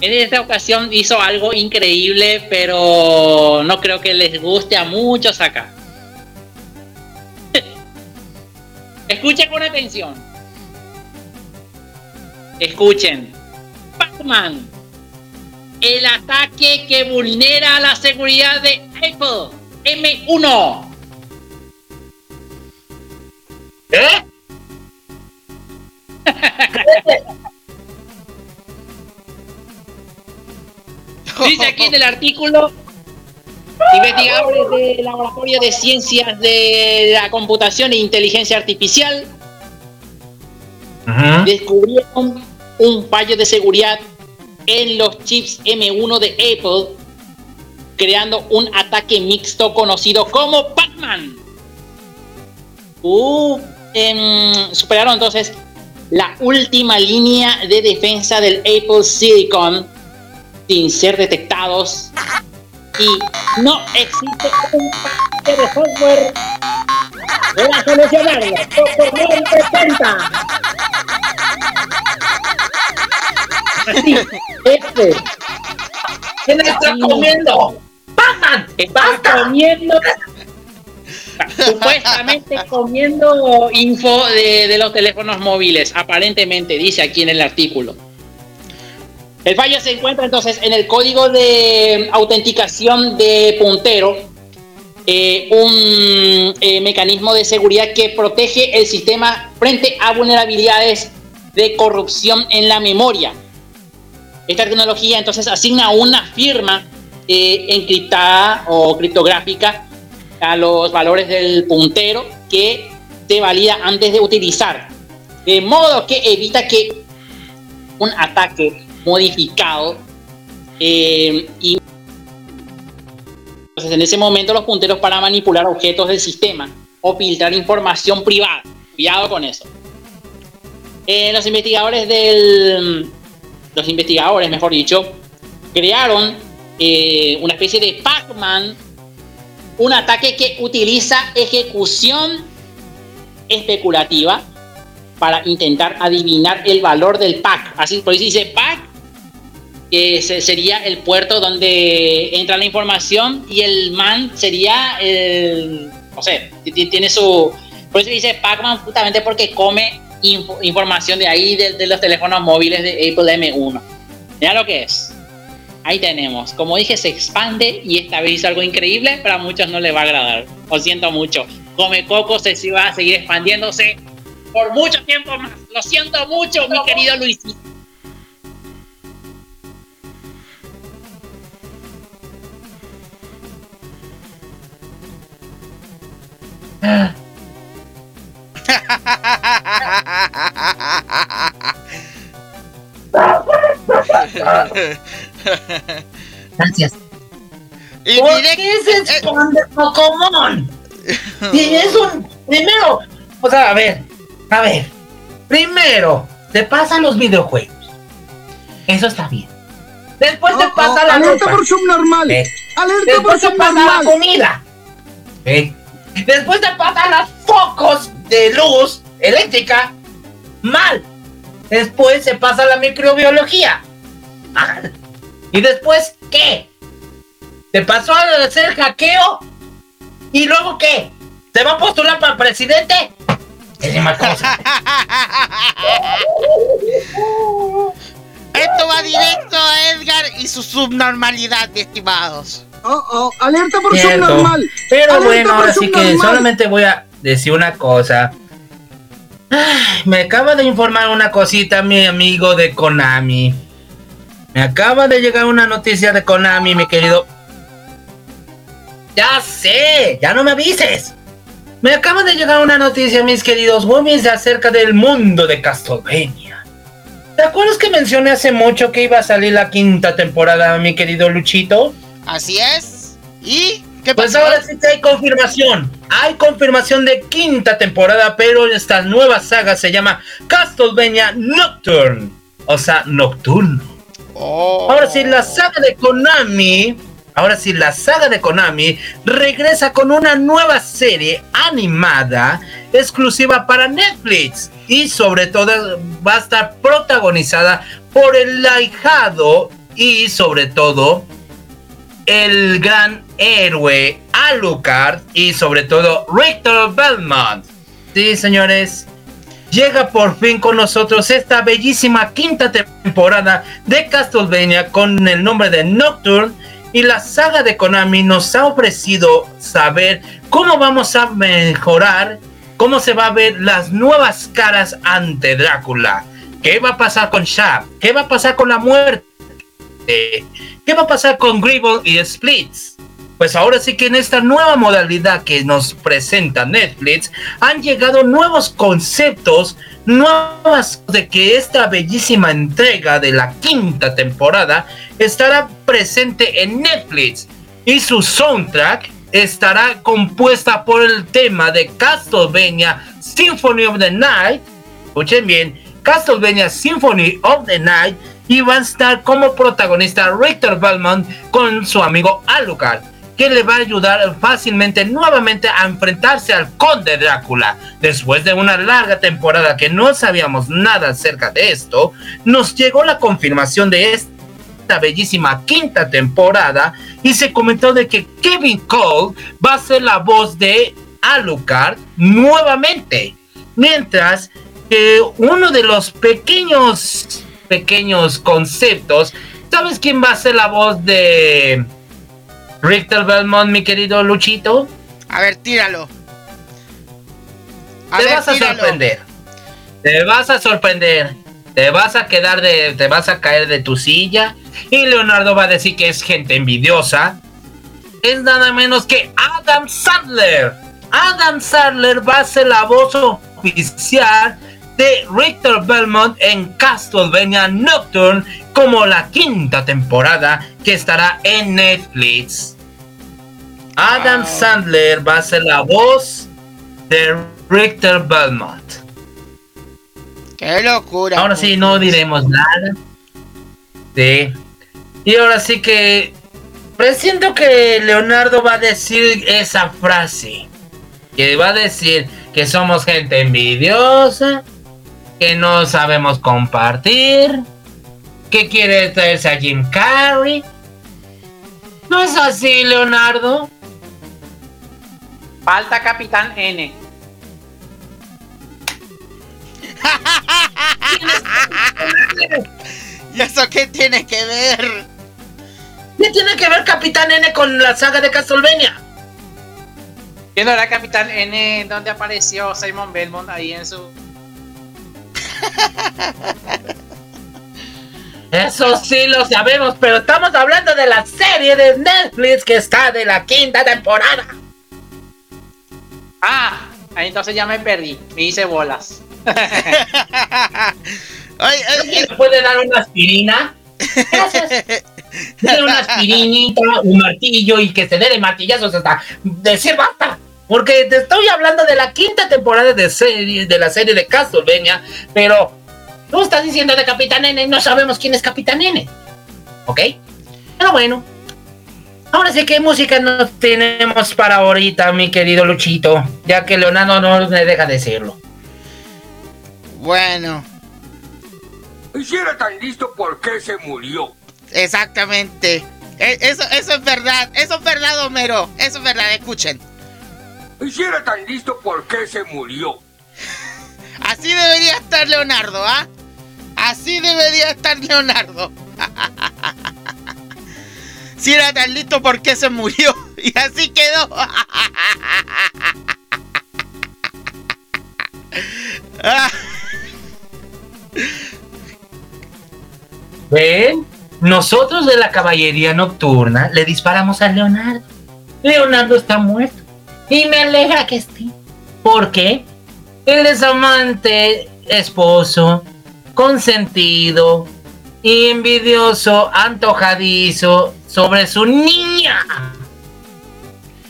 En esta ocasión hizo algo increíble, pero no creo que les guste a muchos acá. Escuchen con atención. Escuchen. Pac-Man el ataque que vulnera la seguridad de Apple M1. ¿Eh? Dice aquí en el artículo, investigadores del Laboratorio de Ciencias de la Computación e Inteligencia Artificial descubrieron un fallo de seguridad en los chips M1 de Apple, creando un ataque mixto conocido como Pac-Man. Uh, em, superaron entonces la última línea de defensa del Apple Silicon sin ser detectados y no existe un paquete de software para solucionarlo. Pokémon presenta. Así, este ¿Quién está Sí. comiendo? ¡Pac-Man! está comiendo, supuestamente comiendo info de, de los teléfonos móviles, aparentemente, dice aquí en el artículo. El fallo se encuentra entonces en el código de autenticación de puntero, eh, un eh, mecanismo de seguridad que protege el sistema frente a vulnerabilidades de corrupción en la memoria. Esta tecnología entonces asigna una firma eh, encriptada o criptográfica a los valores del puntero que se valida antes de utilizar. De modo que evita que un ataque modificado eh, y entonces en ese momento los punteros para manipular objetos del sistema o filtrar información privada. Cuidado con eso. Eh, los investigadores del los investigadores, mejor dicho, crearon eh, una especie de Pac-Man, un ataque que utiliza ejecución especulativa para intentar adivinar el valor del pack. Así por eso dice pack, que se- sería el puerto donde entra la información y el man sería el, no sé, ti- ti- tiene su, por eso dice Pac-Man justamente porque come info- información de ahí de, de los teléfonos móviles de Apple M1. Mira lo que es. Ahí tenemos. Como dije, se expande y esta vez hizo algo increíble, pero a muchos no les va a agradar. Lo siento mucho. Come Coco se va a seguir expandiéndose por mucho tiempo más. Lo siento mucho, mi querido Luisito. Gracias. Y ¿Por qué se eh, expande Pokémon? Si es un. Primero, o sea, a ver, A ver, primero te pasan los videojuegos. Eso está bien. Después te Oh, pasa oh, la alerta ropa. por subnormal. ¿eh? Alerta por Después te pasa la subnormal. comida. ¿eh? Después te pasan los focos de luz eléctrica. Mal. Después se pasa la microbiología. Mal. Y después, ¿qué? ¿Te pasó a hacer hackeo? ¿Y luego qué? ¿Te va a postular para presidente? Cosa. Esto va directo a Edgar y su subnormalidad, estimados. Oh, oh, alerta por Cierto. subnormal. Pero Alerta bueno, ahora sí que solamente voy a decir una cosa. Ay, me acaba de informar una cosita mi amigo de Konami. Me acaba de llegar una noticia de Konami, mi querido. Ya sé, ya no me avises. Me acaba de llegar una noticia, mis queridos Womies, acerca del mundo de Castlevania. ¿Te acuerdas que mencioné hace mucho que iba a salir la quinta temporada, mi querido Luchito? Así es. ¿Y qué Pues pasó? ahora sí que hay confirmación. Hay confirmación de quinta temporada, pero esta nueva saga se llama Castlevania Nocturne. O sea, nocturno. Oh. Ahora sí, la saga de Konami. Ahora sí, la saga de Konami regresa con una nueva serie animada exclusiva para Netflix. Y sobre todo va a estar protagonizada por el ahijado y sobre todo el gran héroe Alucard y sobre todo Richter Belmont. Sí, señores. Llega por fin con nosotros esta bellísima quinta temporada de Castlevania con el nombre de Nocturne y la saga de Konami nos ha ofrecido saber cómo vamos a mejorar, cómo se va a ver las nuevas caras ante Drácula. ¿Qué va a pasar con Shab? ¿Qué va a pasar con la muerte? ¿Qué va a pasar con Gribble y Splits? Pues ahora sí que en esta nueva modalidad que nos presenta Netflix han llegado nuevos conceptos, nuevas de que esta bellísima entrega de la quinta temporada estará presente en Netflix y su soundtrack estará compuesta por el tema de Castlevania Symphony of the Night. Escuchen bien, Castlevania Symphony of the Night y va a estar como protagonista Richter Belmont con su amigo Alucard, que le va a ayudar fácilmente nuevamente a enfrentarse al conde Drácula. Después de una larga temporada que no sabíamos nada acerca de esto, nos llegó la confirmación de esta bellísima quinta temporada y se comentó de que Kevin Cole va a ser la voz de Alucard nuevamente. Mientras que uno de los pequeños pequeños conceptos, ¿sabes quién va a ser la voz de Richter Belmont, mi querido Luchito? A ver, tíralo. A te ver, vas a tíralo. sorprender. Te vas a sorprender. Te vas a quedar de. Te vas a caer de tu silla. Y Leonardo va a decir que es gente envidiosa. Es nada menos que Adam Sandler. Adam Sandler va a ser la voz oficial de Richter Belmont en Castlevania Nocturne como la quinta temporada que estará en Netflix. Adam Wow. Sandler va a ser la voz de Richter Belmont. Qué locura. Ahora sí, no diremos nada. Sí. Y ahora sí que presiento que Leonardo va a decir esa frase. Que va a decir que somos gente envidiosa, que no sabemos compartir, que quiere traerse a Jim Carrey. ¿No es así, Leonardo? Falta Capitán N. ¿Y eso qué tiene que ver? ¿Qué tiene que ver Capitán N con la saga de Castlevania? ¿Quién no era Capitán N? ¿Dónde apareció Simon Belmont ahí en su... Eso sí lo sabemos, pero estamos hablando de la serie de Netflix que está de la quinta temporada. Ah, ahí entonces ya me perdí. Me hice bolas. Ay, ay, ¿Alguien le puede dar una aspirina? Gracias. Dale una aspirinita, un martillo y que se dé de martillazos hasta decir basta. Porque te estoy hablando de la quinta temporada de, serie, de la serie de Castlevania, pero tú estás diciendo de Capitán N y no sabemos quién es Capitán N. ¿Ok? Pero bueno. Ahora sí, ¿qué música nos tenemos para ahorita, mi querido Luchito? Ya que Leonardo no me deja decirlo. Bueno, Si era tan listo, ¿por qué se murió? exactamente. E- Eso, eso es verdad, eso es verdad, Homero. Eso es verdad, escuchen. Si era tan listo, ¿por qué se murió? Así debería estar Leonardo, ¿ah? Así debería estar Leonardo. Si era tan listo, ¿por qué se murió? Y así quedó. ¿Ven? Nosotros de la caballería nocturna le disparamos a Leonardo. Leonardo está muerto. Y me alegra que esté. ¿Por qué? Él es amante, esposo, consentido, envidioso, antojadizo sobre su niña.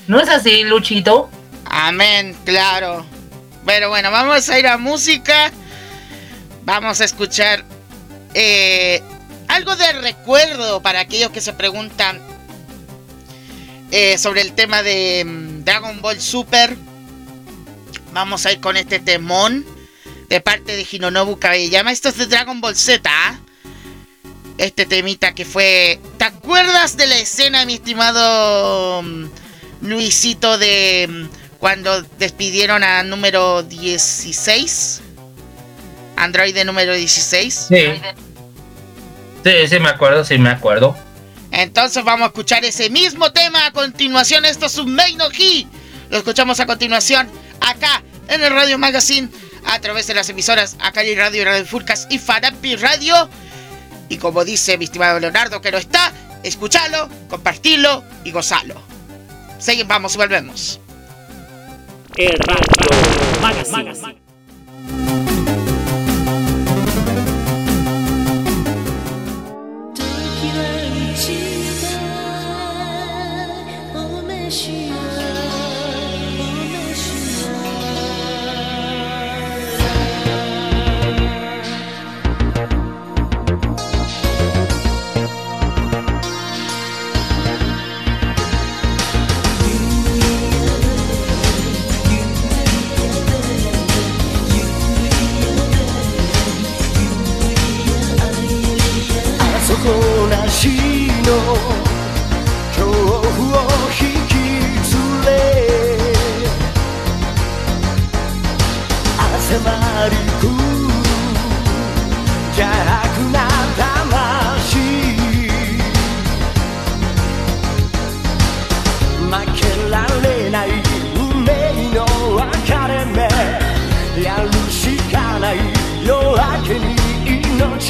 ¿No es así, Luchito? Amén, claro. Pero bueno, vamos a ir a música. Vamos a escuchar eh, algo de recuerdo para aquellos que se preguntan eh, sobre el tema de mm, Dragon Ball Super. Vamos a ir con este temón de parte de Hinonobu Kabeyama. Esto es de Dragon Ball Z. Este temita que fue... ¿Te acuerdas de la escena, mi estimado mm, Luisito, de mm, cuando despidieron a número 16? Android número 16. Sí. Sí, sí me acuerdo, sí me acuerdo. Entonces vamos a escuchar ese mismo tema a continuación. Esto es un Main no. Lo escuchamos a continuación acá en el Radio Magazine a través de las emisoras Acali Radio, Radio Furcas y Farapi Radio. Y como dice mi estimado Leonardo que no está, escúchalo, compartilo y gozalo. Seguimos, vamos y volvemos. El Radio Magazine.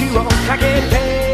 をかけて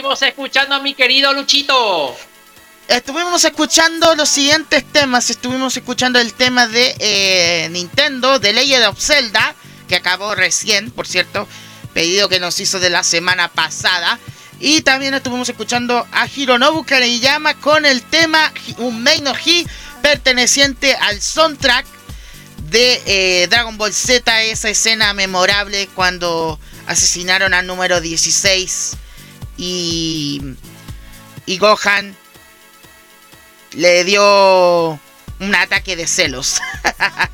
estuvimos escuchando, mi querido Luchito? Estuvimos escuchando los siguientes temas. Estuvimos escuchando el tema de eh, Nintendo, de Legend of Zelda, que acabó recién, por cierto. Pedido que nos hizo de la semana pasada. Y también estuvimos escuchando a Hironobu Kareyama con el tema Un Main no Hi perteneciente al soundtrack de eh, Dragon Ball Z, esa escena memorable cuando asesinaron al número 16 y, y Gohan le dio un ataque de celos.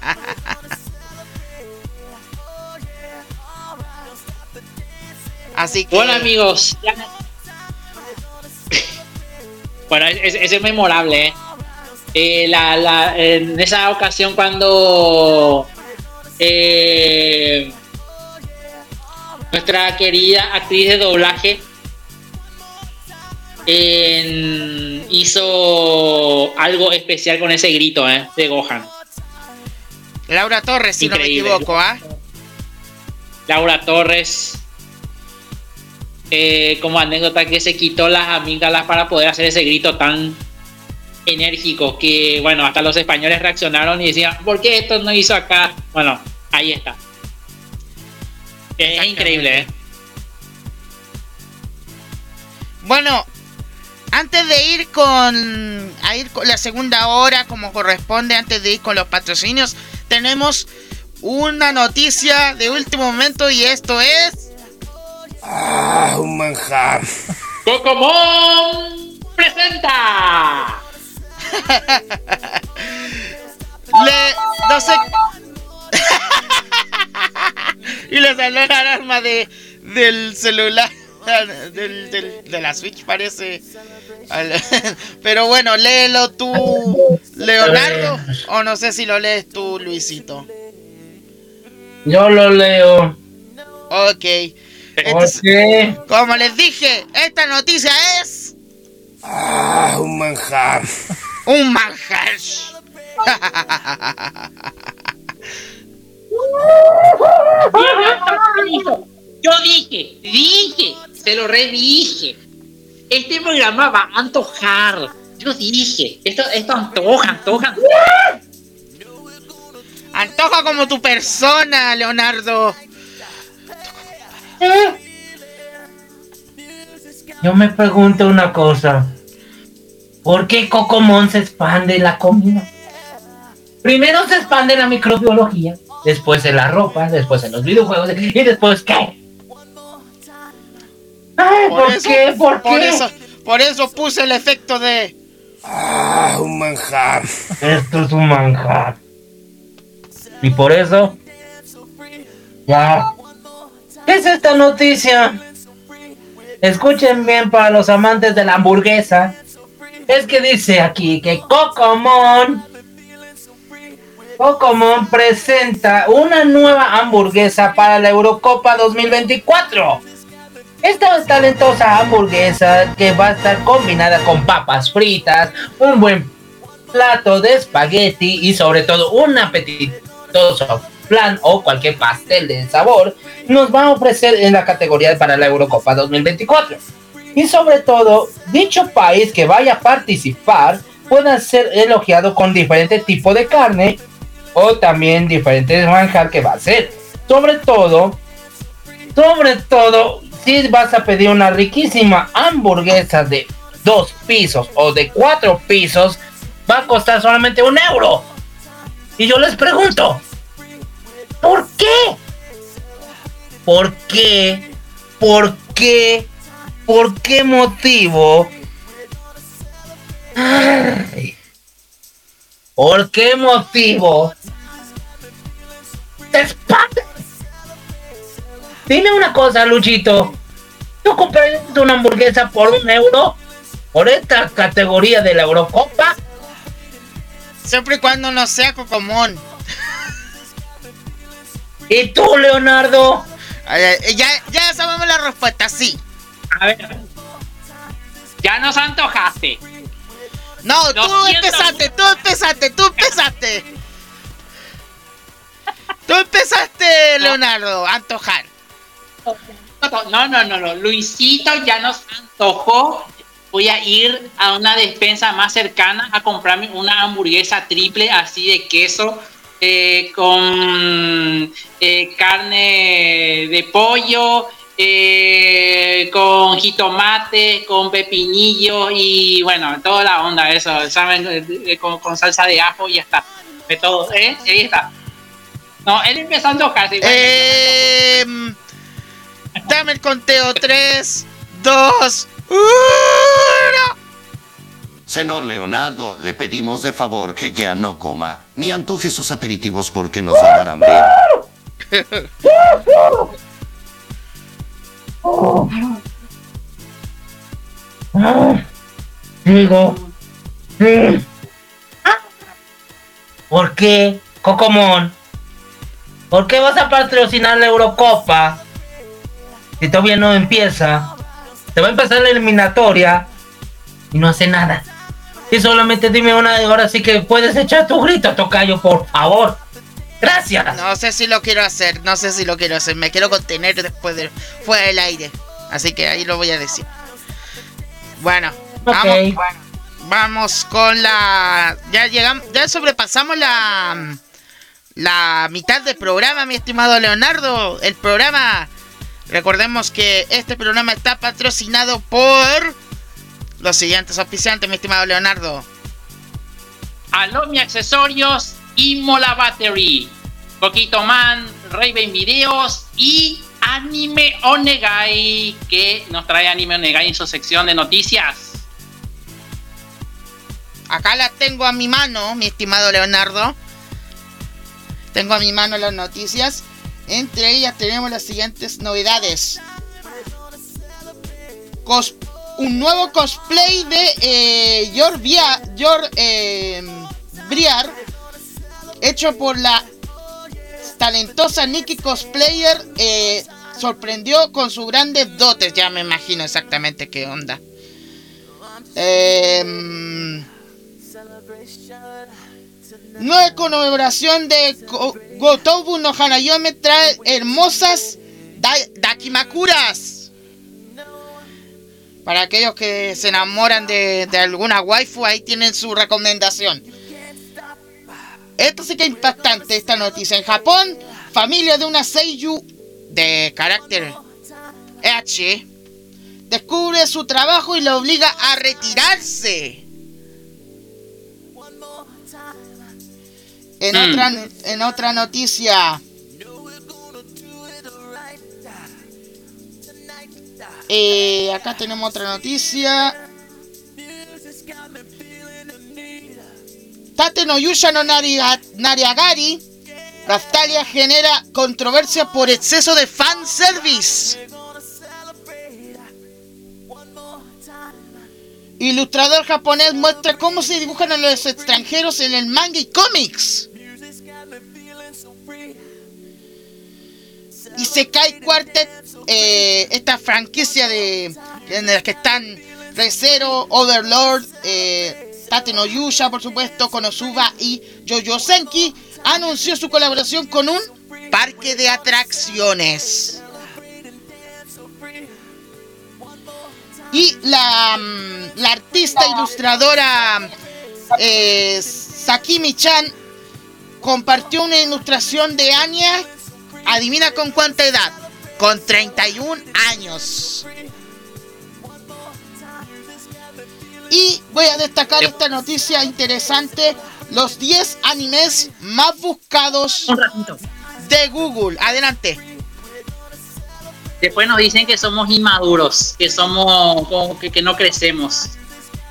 Así que... Bueno amigos, bueno, ese es, memorable, ¿eh? Eh, en esa ocasión cuando eh, nuestra querida actriz de doblaje hizo algo especial con ese grito ¿eh? de Gohan. Laura Torres, si no me equivoco, ¿ah? Laura Torres. como anécdota que se quitó las amígdalas para poder hacer ese grito tan enérgico que, bueno, hasta los españoles reaccionaron y decían, ¿por qué esto no hizo acá? Bueno, ahí está. Es increíble, ¿eh? Bueno, antes de ir con a ir con la segunda hora como corresponde, antes de ir con los patrocinios, tenemos una noticia de último momento y esto es ah, un manjar. Cocomón presenta Le. No sé. y le salió la alarma de, del celular. Del, de la Switch parece. Pero bueno, léelo tú, Leonardo. O no sé si lo lees tú, Luisito. Yo lo leo. Ok. okay. Como les dije, esta noticia es. Ah, un manjar un manjar. Yo dije, dije, se lo redije. Este programa va a antojar. Yo dije, esto, esto antoja, antoja. Antoja como tu persona, Leonardo. Yo me pregunto una cosa. ¿Por qué Cocomón se expande la comida? Primero se expande la microbiología, después en la ropa, después en los videojuegos y después ¿qué? ¿Por, qué? ¿Por, qué? Eso, por eso puse el efecto de... Ah, un manjar. Esto es un manjar. Y por eso... Ya. ¿Qué es esta noticia? Escuchen bien para los amantes de la hamburguesa es que dice aquí que Cocomon Cocomon presenta una nueva hamburguesa para la Eurocopa 2024. Esta talentosa hamburguesa que va a estar combinada con papas fritas, un buen plato de espagueti y sobre todo un apetitoso plan o cualquier pastel de sabor, nos va a ofrecer en la categoría para la Eurocopa 2024 y sobre todo dicho país que vaya a participar pueda ser elogiado con diferentes tipos de carne o también diferentes manjar que va a ser. Sobre todo, sobre todo, si vas a pedir una riquísima hamburguesa de dos pisos o de cuatro pisos, va a costar solamente un euro. Y yo les pregunto, ¿por qué? ¿Por qué? ¿Por qué ¿Por qué motivo? ¿Por qué motivo? ¡Te Dime una cosa, Luchito. ¿Tú comprarías una hamburguesa por un euro? ¿Por esta categoría de la Eurocopa? Siempre y cuando no sea cocomón. ¿Y tú, Leonardo? Ya, ya sabemos la respuesta, sí. A ver. Ya nos antojaste. No, tú empezaste, tú empezaste, tú empezaste. tú empezaste, Leonardo, a antojar. No, no, no, no. Luisito ya nos antojó. Voy a ir a una despensa más cercana a comprarme una hamburguesa triple así de queso eh, con eh, carne de pollo, eh, con jitomate, con pepinillo y bueno, toda la onda, eso, ¿saben? Con, salsa de ajo y ya está. De todo, ¿eh? Ahí está. No, él empezando casi. Eh, dame el conteo 3, 2, 1. Señor Leonardo, le pedimos de favor que ya no coma, ni antoje sus aperitivos porque nos va a dar hambre. Digo. mm. ¿Por qué, Cocomón? ¿Por qué vas a patrocinar la Eurocopa? Si todavía no empieza. Te va a empezar la eliminatoria y no hace nada. Y solamente dime una ahora sí que puedes echar tu grito, Tocayo, por favor. Gracias. No sé si lo quiero hacer, no sé si lo quiero hacer. Me quiero contener después de fuera del aire. Así que ahí lo voy a decir. Bueno, vamos, vamos con la. Ya llegamos, ya sobrepasamos la la mitad del programa, mi estimado Leonardo. El programa, recordemos que este programa está patrocinado por los siguientes auspiciantes, mi estimado Leonardo. Alomi Accesorios y Mola Battery. Coquito Man, Raven Videos y Anime Onegai, que nos trae Anime Onegai en su sección de noticias. Acá la tengo a mi mano, mi estimado Leonardo. Tengo a mi mano las noticias. Entre ellas tenemos las siguientes novedades. Un nuevo cosplay de eh, Via- Yor, eh, Briar, hecho por la talentosa Nikki Cosplayer, eh, sorprendió con sus grandes dotes. Ya me imagino exactamente qué onda. Em, Nueva conmemoración de Go- Gotobu no Hanayome trae hermosas da- Dakimakuras. Para aquellos que se enamoran de, de alguna waifu, ahí tienen su recomendación. Esto sí que es impactante, esta noticia. En Japón, familia de una Seiyu de carácter H descubre su trabajo y lo obliga a retirarse. En, Mm. otra, en otra noticia. Eh, acá tenemos otra noticia. Tate no Yusha no Naria- Nariagari. Raftalia genera controversia por exceso de fanservice. Ilustrador japonés muestra cómo se dibujan a los extranjeros en el manga y cómics. Y se cae Quartet, eh, esta franquicia de en la que están Rezero, Overlord, eh, Tate no Yusha, por supuesto, Konosuba y Jojo Senki, anunció su colaboración con un parque de atracciones. Y la, mm, la artista ilustradora eh, Sakimi-chan compartió una ilustración de Anya. Adivina con cuánta edad. Con 31 años. Y voy a destacar esta noticia interesante. Los 10 animes más buscados de Google. Adelante. Después nos dicen que somos inmaduros, que somos como que, que no crecemos.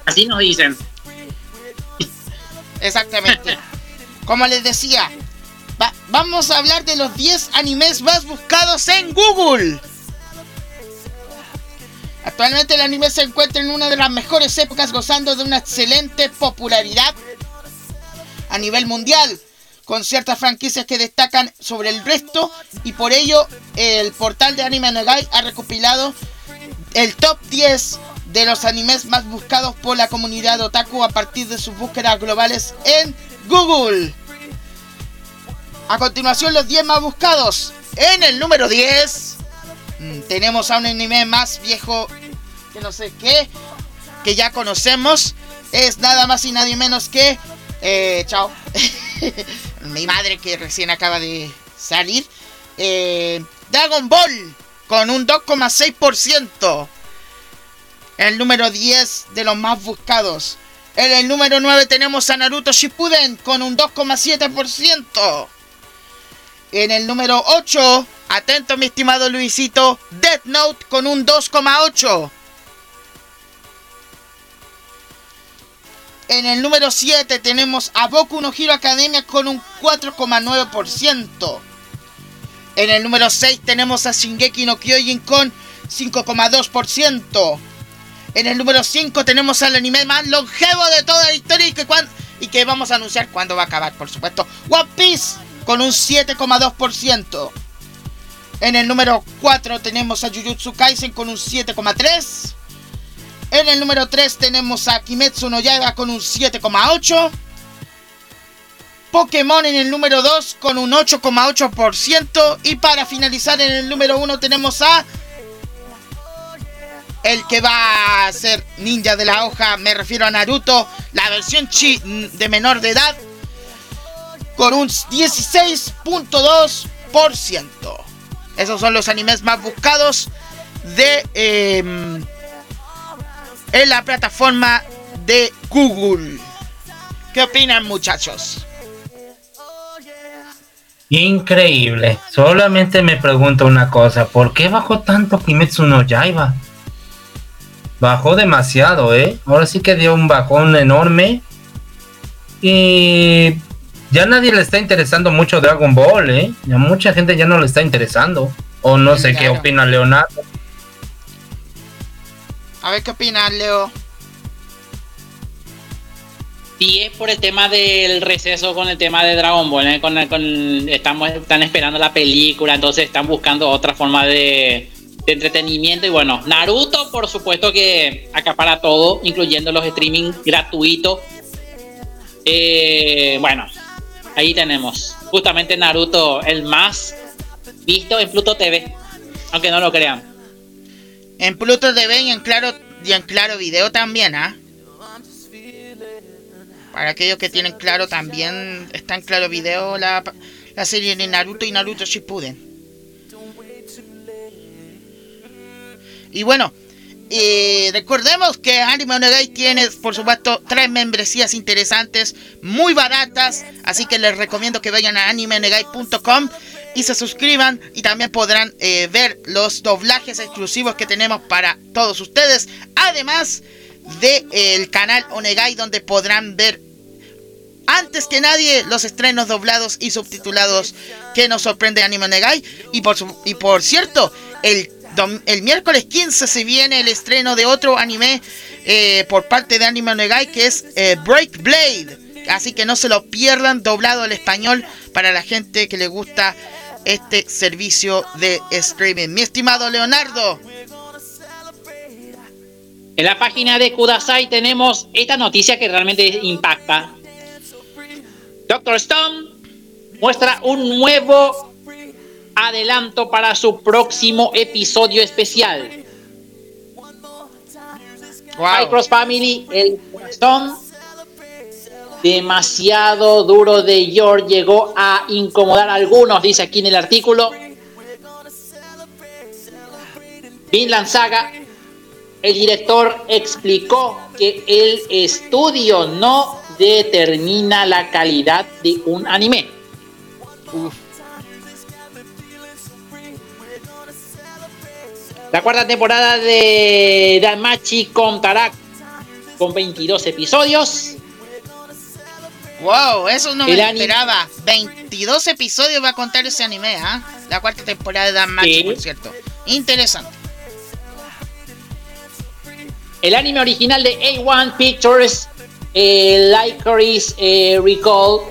Así nos dicen. Exactamente. Como les decía, va- vamos a hablar de los 10 animes más buscados en Google. Actualmente el anime se encuentra en una de las mejores épocas gozando de una excelente popularidad a nivel mundial, con ciertas franquicias que destacan sobre el resto y por ello el portal de Anime Negai ha recopilado el top 10 de los animes más buscados por la comunidad otaku a partir de sus búsquedas globales en Google. A continuación los 10 más buscados. En el número 10 mm, tenemos a un anime más viejo que no sé qué, que ya conocemos. Es nada más y nadie menos que... Eh, chao. Mi madre que recién acaba de salir. Eh, Dragon Ball con un 2,6%. El número 10 de los más buscados. En el número 9 tenemos a Naruto Shippuden con un 2,7%. En el número 8, atento mi estimado Luisito, Death Note con un 2,8%. En el número 7 tenemos a Boku no Hero Academia con un 4,9%. En el número 6 tenemos a Shingeki no Kyojin con 5,2%. En el número 5 tenemos al anime más longevo de toda la historia y que, y que vamos a anunciar cuándo va a acabar, por supuesto. One Piece con un 7,2%. En el número 4 tenemos a Jujutsu Kaisen con un 7,3%. En el número 3 tenemos a Kimetsu no Yaiba con un 7,8%. Pokémon en el número 2 con un 8,8%. Y para finalizar en el número 1 tenemos a... El que va a ser ninja de la hoja, me refiero a Naruto, la versión chi de menor de edad, con un 16.2%. Esos son los animes más buscados de... Eh, en la plataforma de Google. ¿Qué opinan muchachos? Increíble. Solamente me pregunto una cosa. ¿Por qué bajó tanto Kimetsu no Yaiba? Bajó demasiado, ¿eh? Ahora sí que dio un bajón enorme. Y ya nadie le está interesando mucho Dragon Ball, ¿eh? Ya mucha gente ya no le está interesando. O no sé qué opina Leonardo. A ver qué opinas, Leo. Sí, es por el tema del receso con el tema de Dragon Ball. ¿eh? Con, estamos, están esperando la película, entonces están buscando otra forma de, entretenimiento. Y bueno, Naruto, por supuesto que acapara todo, incluyendo los streaming gratuitos. Eh, bueno, ahí tenemos. Justamente Naruto, el más visto en Pluto TV. Aunque no lo crean. En Pluto TV y en Claro, y en Claro Video también, ¿ah? Para aquellos que tienen Claro también está en Claro Video la, la serie de Naruto y Naruto Shippuden. Y bueno, y recordemos que Anime Onegai tiene, por supuesto, tres membresías interesantes, muy baratas. Así que les recomiendo que vayan a animeonegai.com y se suscriban y también podrán eh, ver los doblajes exclusivos que tenemos para todos ustedes. Además del el canal Onegai donde podrán ver antes que nadie los estrenos doblados y subtitulados que nos sorprende Anime Onegai. Y por, y por cierto, el, el miércoles 15 se viene el estreno de otro anime eh, por parte de Anime Onegai que es eh, Break Blade. Así que no se lo pierdan doblado al español para la gente que le gusta este servicio de streaming. Mi estimado Leonardo. En la página de Kudasai tenemos esta noticia que realmente impacta. Doctor Stone muestra un nuevo adelanto para su próximo episodio especial. Wow. Cross Family, el Stone demasiado duro de George llegó a incomodar a algunos, dice aquí en el artículo. Vinland Saga, el director explicó que el estudio no determina la calidad de un anime. La cuarta temporada de Danmachi contará con 22 episodios Wow, eso no me lo esperaba. 22 episodios va a contar ese anime, ¿ah? La cuarta temporada de Dan por cierto. Interesante. El anime original de A1 Pictures, eh, Licorice eh, Recall,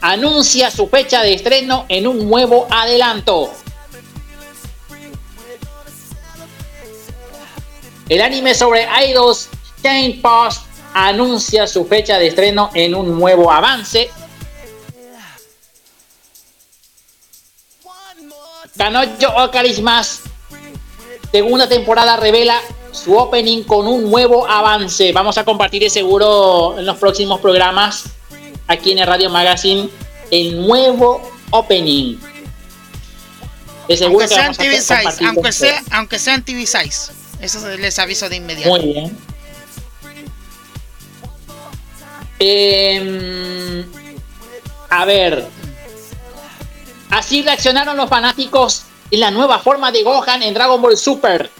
anuncia su fecha de estreno en un nuevo adelanto. El anime sobre Idols Chain Post anuncia su fecha de estreno en un nuevo avance. Kanojo Okarismas, segunda temporada revela su opening con un nuevo avance. Vamos a compartir seguro en los próximos programas aquí en el Radio Magazine el nuevo opening. De seguro Aunque que sean vamos a aunque sea, aunque sean TV size. Eso les aviso de inmediato. Muy bien. Em, a ver. Así reaccionaron los fanáticos en la nueva forma de Gohan en Dragon Ball Super.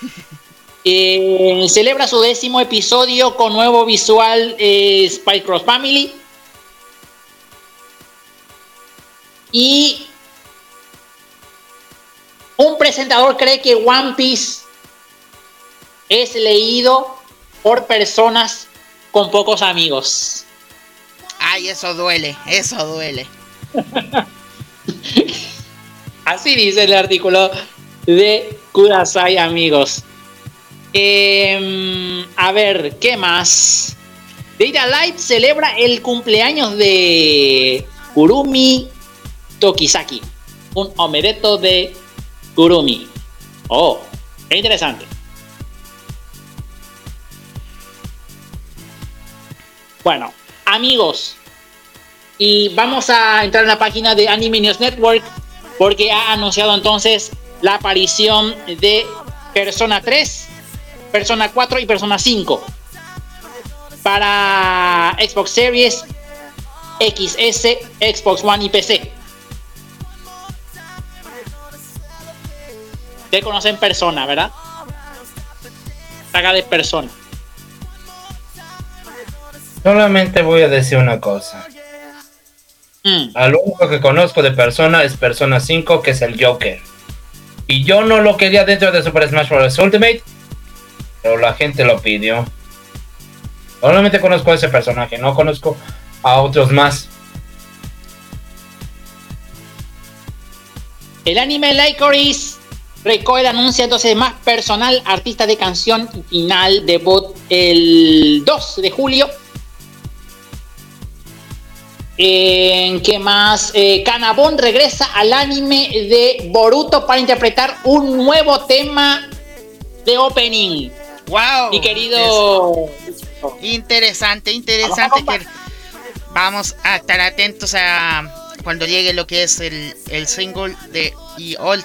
Eh, celebra su décimo episodio con nuevo visual eh, Spy Cross Family. Y un presentador cree que One Piece es leído por personas con pocos amigos. Ay, eso duele, eso duele. Así dice el artículo de Kudasai, amigos. Em, a ver, ¿qué más? Data Light celebra el cumpleaños de Kurumi Tokisaki. Un omedeto de Kurumi. Oh, qué interesante. Bueno, amigos, y vamos a entrar en la página de Anime News Network porque ha anunciado entonces la aparición de Persona 3, Persona 4 y Persona 5 para Xbox Series, XS, Xbox One y PC. Ustedes conocen Persona, ¿verdad? Saga de Persona. Solamente voy a decir una cosa. Mm. Al único que conozco de Persona es Persona 5, que es el Joker. Y yo no lo quería dentro de Super Smash Bros. Ultimate, pero la gente lo pidió. Solamente conozco a ese personaje, no conozco a otros más. El anime Lycoris Recoil anuncia entonces más personal artista de canción final debut el 2 de julio. ¿En qué más? Eh, Kanabon regresa al anime de Boruto para interpretar un nuevo tema de opening. ¡Wow! Mi querido. Interesante, interesante vamos a estar atentos a cuando llegue lo que es el, el single de y All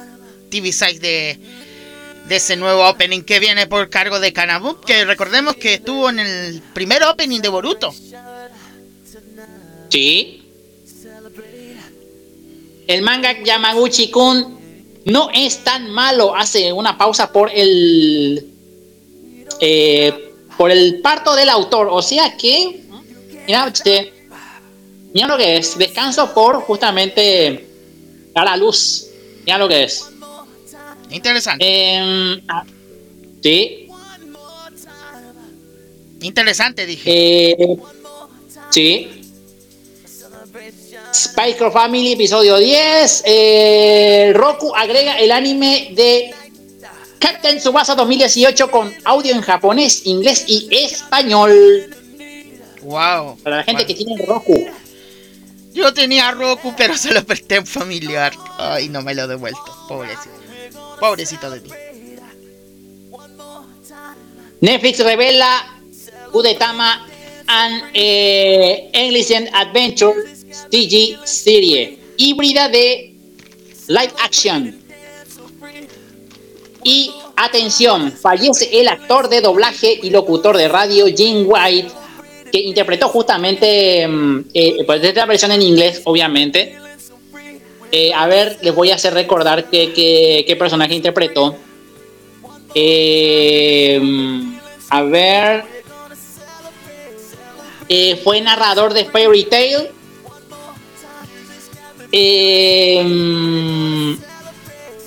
TV Size de, de ese nuevo opening que viene por cargo de Kanabun, que recordemos que estuvo en el primer opening de Boruto. Sí. El manga Yamaguchi-kun no es tan malo. Hace una pausa por el. eh, por el parto del autor. O sea que. Mira, este, mira lo que es. Descanso por justamente a luz. Mira lo que es. Interesante. Em, ah, sí. Interesante, dije. Eh, sí. Spy Cross Family, episodio 10. Eh, Roku agrega el anime de Captain Tsubasa 2018 con audio en japonés, inglés y español. Wow. Para la gente que tiene Roku. Yo tenía Roku, pero se lo presté a un familiar. Ay, no me lo he devuelto. Pobrecito. Pobrecito de mí. Netflix revela Udetama and eh, English Adventure CG serie híbrida de live action. Y atención, fallece el actor de doblaje y locutor de radio Jim White, que interpretó justamente mm, eh, pues esta versión en inglés, obviamente. Eh, a ver, les voy a hacer recordar qué, qué- personaje interpretó. Eh, a ver. Eh, fue narrador de Fairy Tail.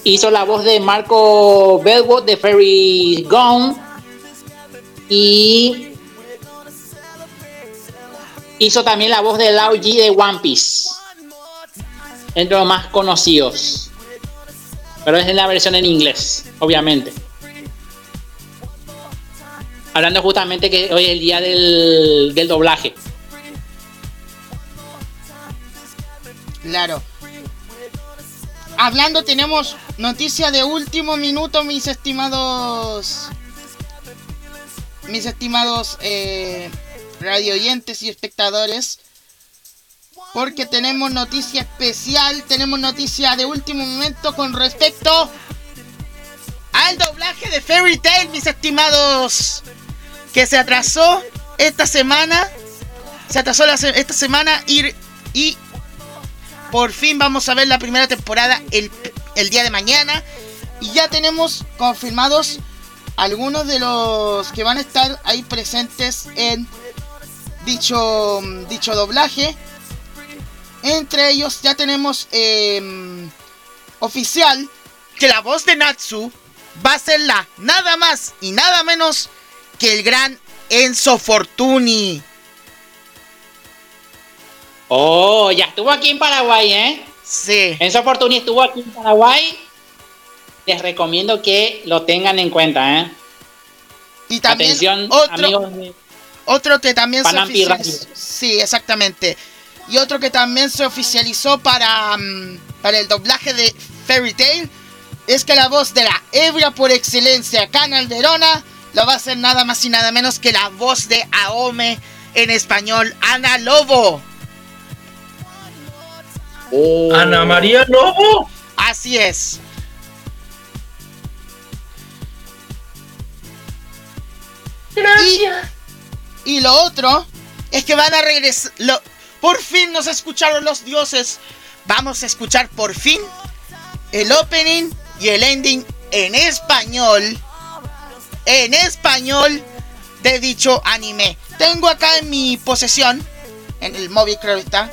Hizo la voz de Marco Belwood de Fairy Gone. Y hizo también la voz de Lao G de One Piece. Entre los más conocidos. Pero es en la versión en inglés, obviamente. Hablando justamente que hoy es el día del, del doblaje. Claro. Hablando, tenemos noticia de último minuto, mis estimados. Mis estimados eh, radio oyentes y espectadores. Porque tenemos noticia especial, tenemos noticia de último momento con respecto al doblaje de Fairy Tail, mis estimados, que se atrasó esta semana, se atrasó esta semana y, y por fin vamos a ver la primera temporada el, el día de mañana y ya tenemos confirmados algunos de los que van a estar ahí presentes en dicho, dicho doblaje. Entre ellos ya tenemos eh, oficial que la voz de Natsu va a ser la nada más y nada menos que el gran Enzo Fortuni. Oh, ya estuvo aquí en Paraguay, ¿eh? Sí. Enzo Fortuny estuvo aquí en Paraguay. Les recomiendo que lo tengan en cuenta, ¿eh? Y también Atención, otro, amigos de otro que también se. Sí, exactamente. Y otro que también se oficializó para, mm, para el doblaje de Fairy Tail es que la voz de la ebria por excelencia, Canal Verona, lo va a hacer nada más y nada menos que la voz de Aome en español, Ana Lobo. Oh. Ana María Lobo. Así es. Gracias. Y, y lo otro es que van a regresar. Por fin nos escucharon los dioses. Vamos a escuchar por fin el opening y el ending en español. En español de dicho anime. Tengo acá en mi posesión, en el móvil creo que está,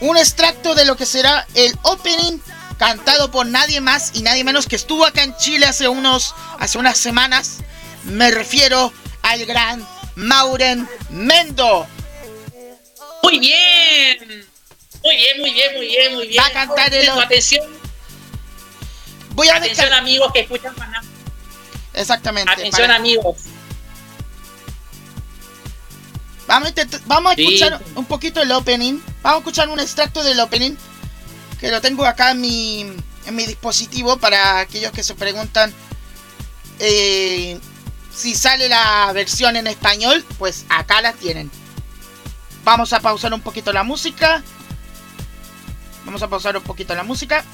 un extracto de lo que será el opening cantado por nadie más y nadie menos que estuvo acá en Chile hace unos hace unas semanas. Me refiero al gran Mauren Mendo. Muy bien. Muy bien, muy bien, muy bien, muy bien. Va a cantar el- Atención, Voy a atención amigos que escuchan Panam. Exactamente. Atención para- amigos. Vamos a, intent- vamos a Sí. escuchar un poquito el opening. Vamos a escuchar un extracto del opening. Que lo tengo acá en mi, en mi dispositivo para aquellos que se preguntan eh, si sale la versión en español. Pues acá la tienen. Vamos a pausar un poquito la música. Vamos a pausar un poquito la música.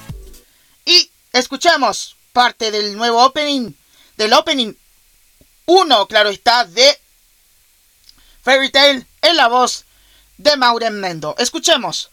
Y escuchemos parte del nuevo opening. Del opening 1, claro está, de Fairy Tail en la voz de Mauren Mendo. Escuchemos.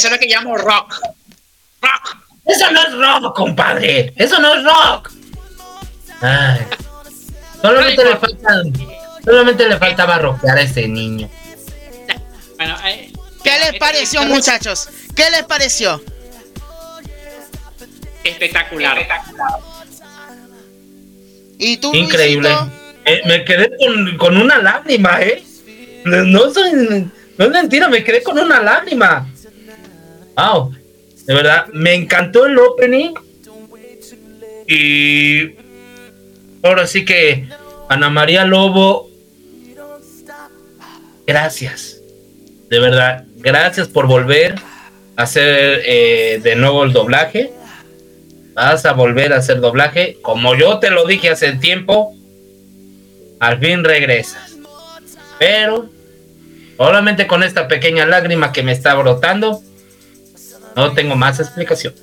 Eso es lo que llamo rock. Rock. Eso no es rock, compadre. Eso no es rock. Ay. Solamente le falta, solamente le faltaba rockear a ese niño. Bueno, eh, ¿Qué les este- pareció, muchachos? ¿Qué les pareció? Espectacular. ¿Y tú, Increíble. Eh, me quedé con, con una lágrima, ¿eh? No soy, no es mentira, me quedé con una lágrima. Wow. De verdad, me encantó el opening. Y ahora sí que Ana María Lobo, gracias. de verdad, gracias por volver a hacer eh, de nuevo el doblaje. Vas a volver a hacer doblaje. Como yo te lo dije hace tiempo, al fin regresas. Pero, solamente con esta pequeña lágrima que me está brotando, no tengo más explicación.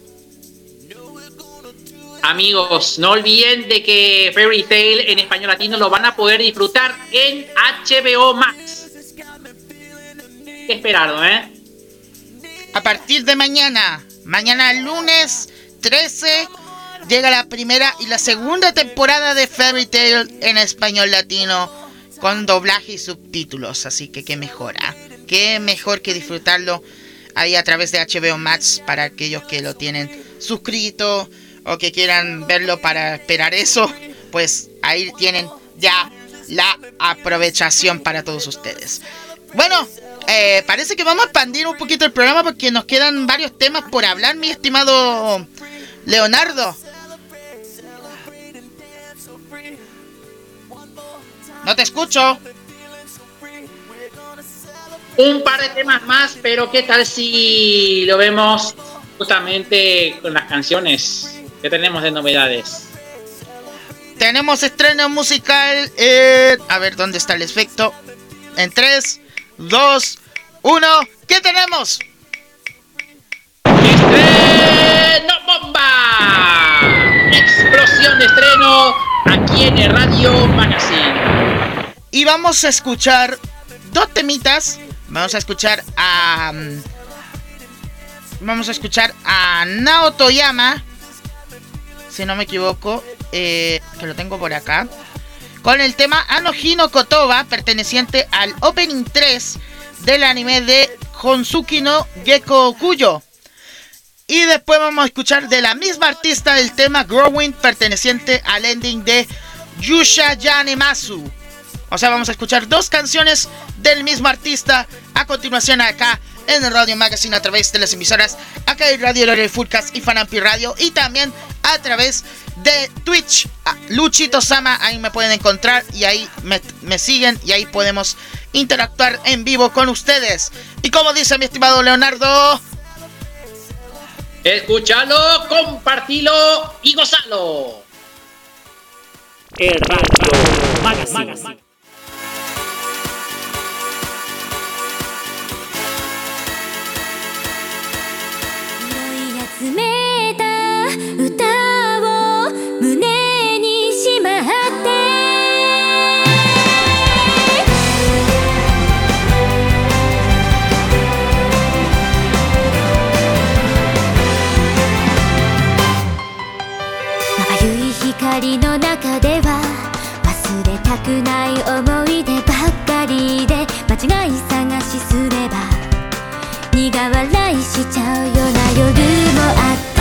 Amigos, no olviden de que Fairy Tail en español latino lo van a poder disfrutar en HBO Max. Qué esperado, ¿eh? A partir de mañana, mañana lunes 13, llega la primera y la segunda temporada de Fairy Tail en español latino con doblaje y subtítulos. Así que qué mejora. Qué mejor que disfrutarlo ahí a través de HBO Max para aquellos que lo tienen suscrito o que quieran verlo para esperar eso. Pues ahí tienen ya la aprovechación para todos ustedes. Bueno, eh, parece que vamos a expandir un poquito el programa porque nos quedan varios temas por hablar, mi estimado Leonardo. No te escucho. Un par de temas más, pero ¿qué tal si lo vemos justamente con las canciones? ¿Qué tenemos de novedades? Tenemos estreno musical. eh, a ver, ¿dónde está el efecto? En 3, 2, 1. ¿Qué tenemos? ¡Estreno bomba! Explosión de estreno aquí en el Radio Magazine. Y vamos a escuchar dos temitas. Vamos a escuchar a. mm, Vamos a escuchar a Nao Toyama. Si no me equivoco. eh, que lo tengo por acá. Con el tema Anohino Kotoba, perteneciente al Opening 3 del anime de Honsuki no Gecko Kuyo. Y después vamos a escuchar de la misma artista el tema Growing, perteneciente al ending de Yusha Yanemasu. O sea, vamos a escuchar dos canciones del mismo artista a continuación acá en el Radio Magazine a través de las emisoras acá en Radio Lore Foodcast y Fanampi Radio y también a través de Twitch. a Luchito Sama, ahí me pueden encontrar y ahí me, me siguen y ahí podemos interactuar en vivo con ustedes. Y como dice mi estimado Leonardo, Escúchalo, compartilo y gozalo. El Radio Magazine. 光の中では忘れたくない思い出ばっかりで間違い探しすれば苦笑いしちゃうような夜もあった。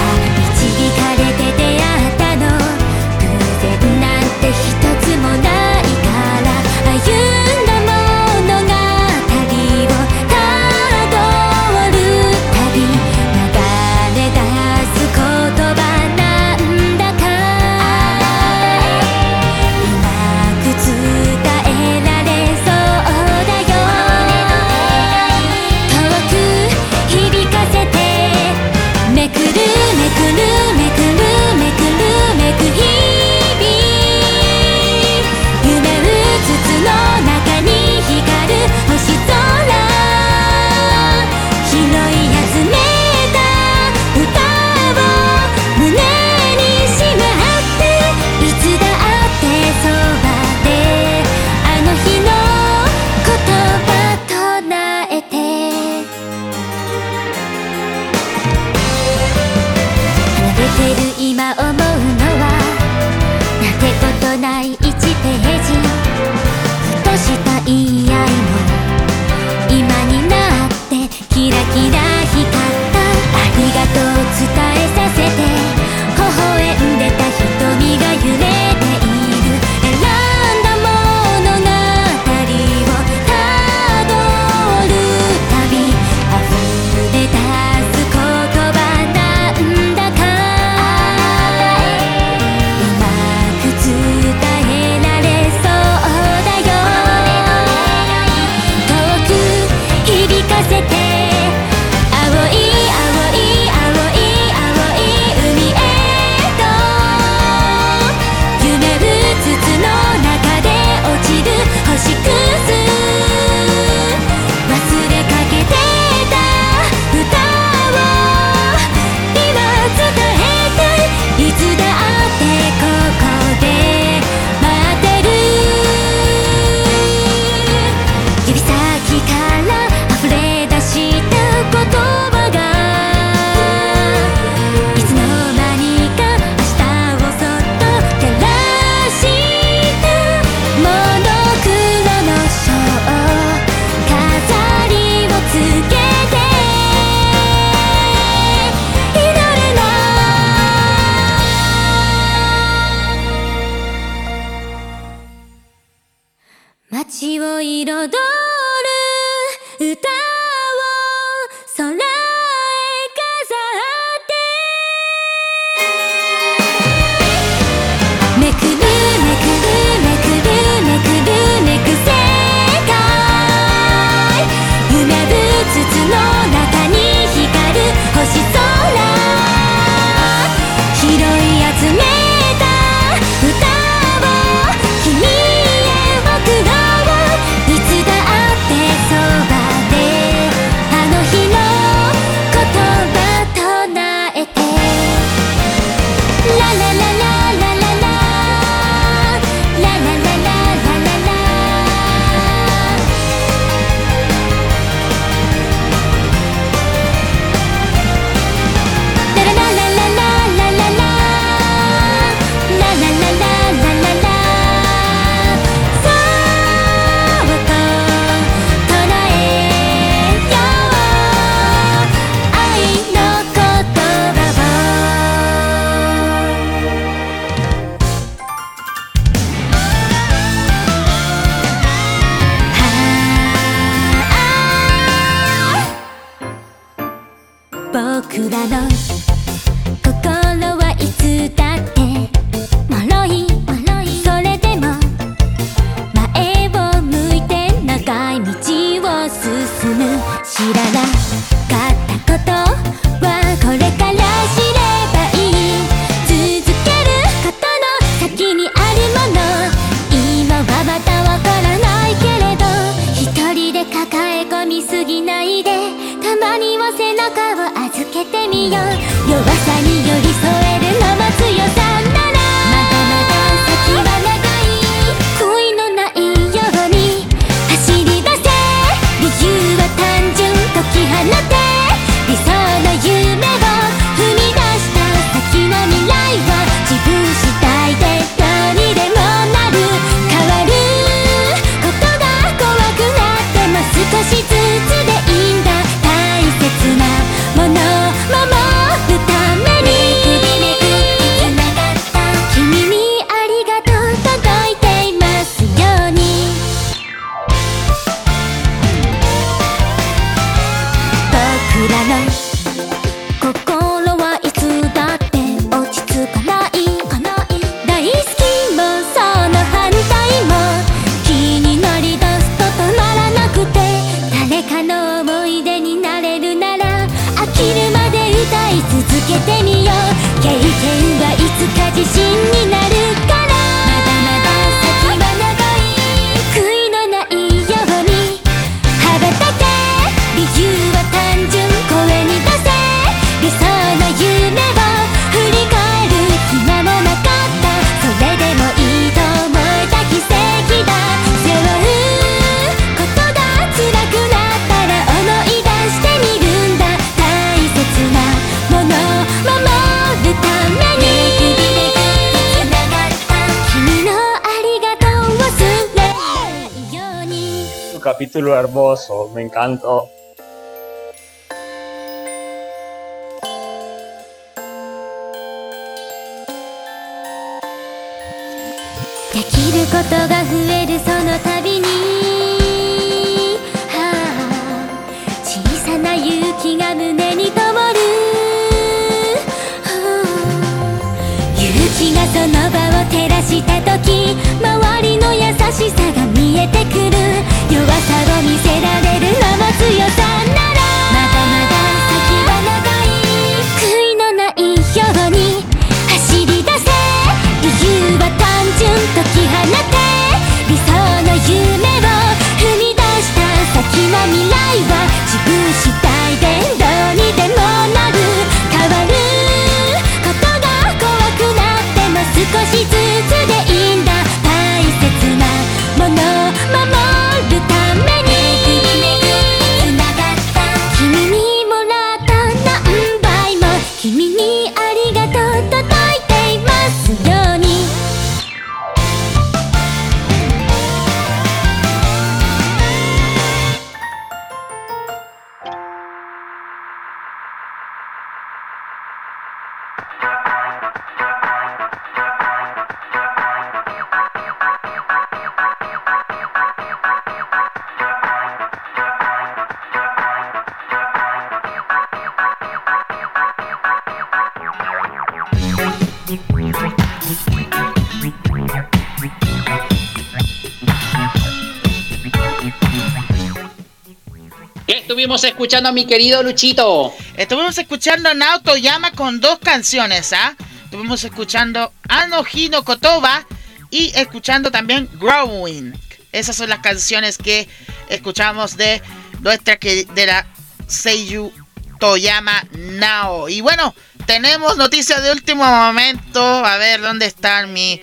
Estuvimos escuchando, mi querido Luchito? Estuvimos escuchando a Naoto Yama con dos canciones, ¿ah? Estuvimos escuchando Ano Hino Kotoba y escuchando también Growing. Esas son las canciones que escuchamos de nuestra que de la Seiyu Toyama Nao. Y bueno, tenemos noticias de último momento. A ver, ¿dónde están mi...?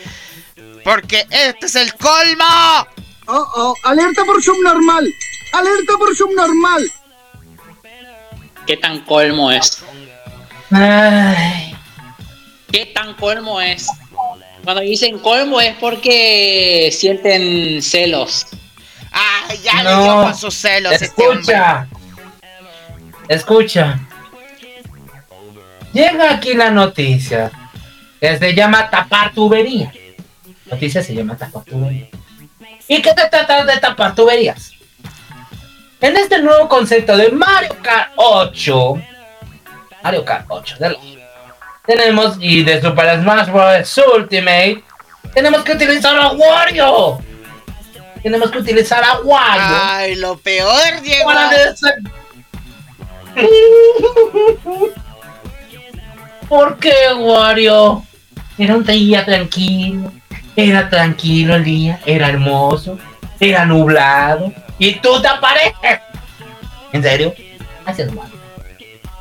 Porque este es el colmo. Oh, oh, alerta por subnormal. Alerta por subnormal. ¿Qué tan colmo es? Ay, ¿Qué tan colmo es? Cuando dicen colmo es porque sienten celos. Ay, ya le No. dio con sus celos este escucha. Escucha. Llega aquí la noticia. Que se llama tapar tubería. Noticia se llama tapar tubería. ¿Y qué te trata de tapar tuberías? En este nuevo concepto de Mario Kart 8, Mario Kart 8 de los- tenemos y de Super Smash Bros. Ultimate, tenemos que utilizar a Wario. Tenemos que utilizar a Wario. Ay, lo peor, Diego. para ¿Por qué, Wario? Era un día tranquilo. Era tranquilo el día. Era hermoso. Era nublado. Y tú te apareces. ¿En serio? Gracias, Wario.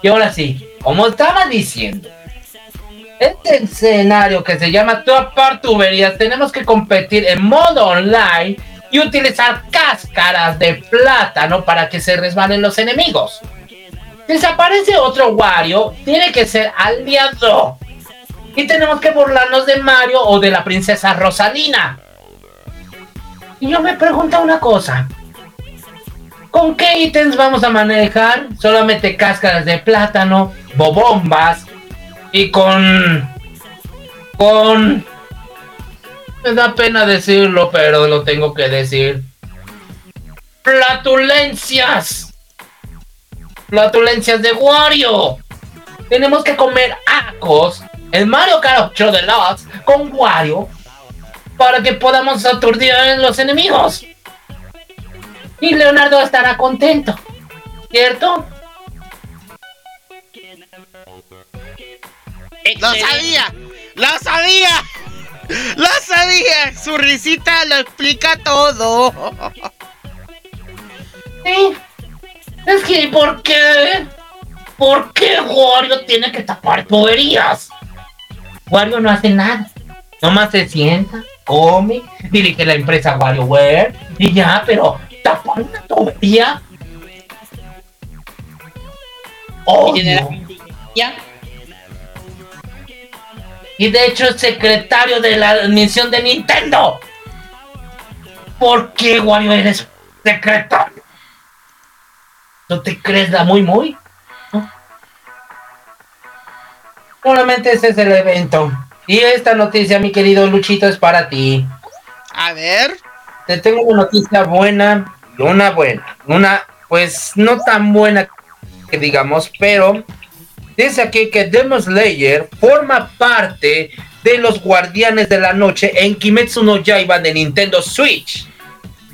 Y ahora sí, como estaba diciendo, este escenario que se llama Tapar Tuberías, tenemos que competir en modo online y utilizar cáscaras de plátano para que se resbalen los enemigos. Si se aparece otro Wario, tiene que ser aliado. Y tenemos que burlarnos de Mario o de la princesa Rosalina. Y yo me pregunto una cosa. ¿Con qué ítems vamos a manejar? Solamente cáscaras de plátano, bobombas y con... con... Me da pena decirlo, pero lo tengo que decir. ¡Flatulencias! ¡Flatulencias de Wario! Tenemos que comer acos en Mario Kart 8 Deluxe con Wario para que podamos aturdir a los enemigos. Y Leonardo estará contento, ¿cierto? ¡Lo sabía! ¡Lo sabía! ¡Lo sabía! Su risita lo explica todo. Sí. Es que, ¿por qué? ¿Por qué Wario tiene que tapar tuberías? Wario no hace nada. Nomás se sienta, come, dirige la empresa WarioWare y ya, pero tapar una tubería. Y Obvio. Ya. Y de hecho es secretario de la admisión de Nintendo. ¿Por qué Wario eres secretario? ¿No te crees la muy muy? ¿No? Solamente ese es el evento. Y esta noticia, mi querido Luchito, es para ti. A ver. Te tengo una noticia buena y una buena. Una, pues, no tan buena que digamos, pero dice aquí que Demon Slayer forma parte de los Guardianes de la Noche en Kimetsu no Yaiba de Nintendo Switch.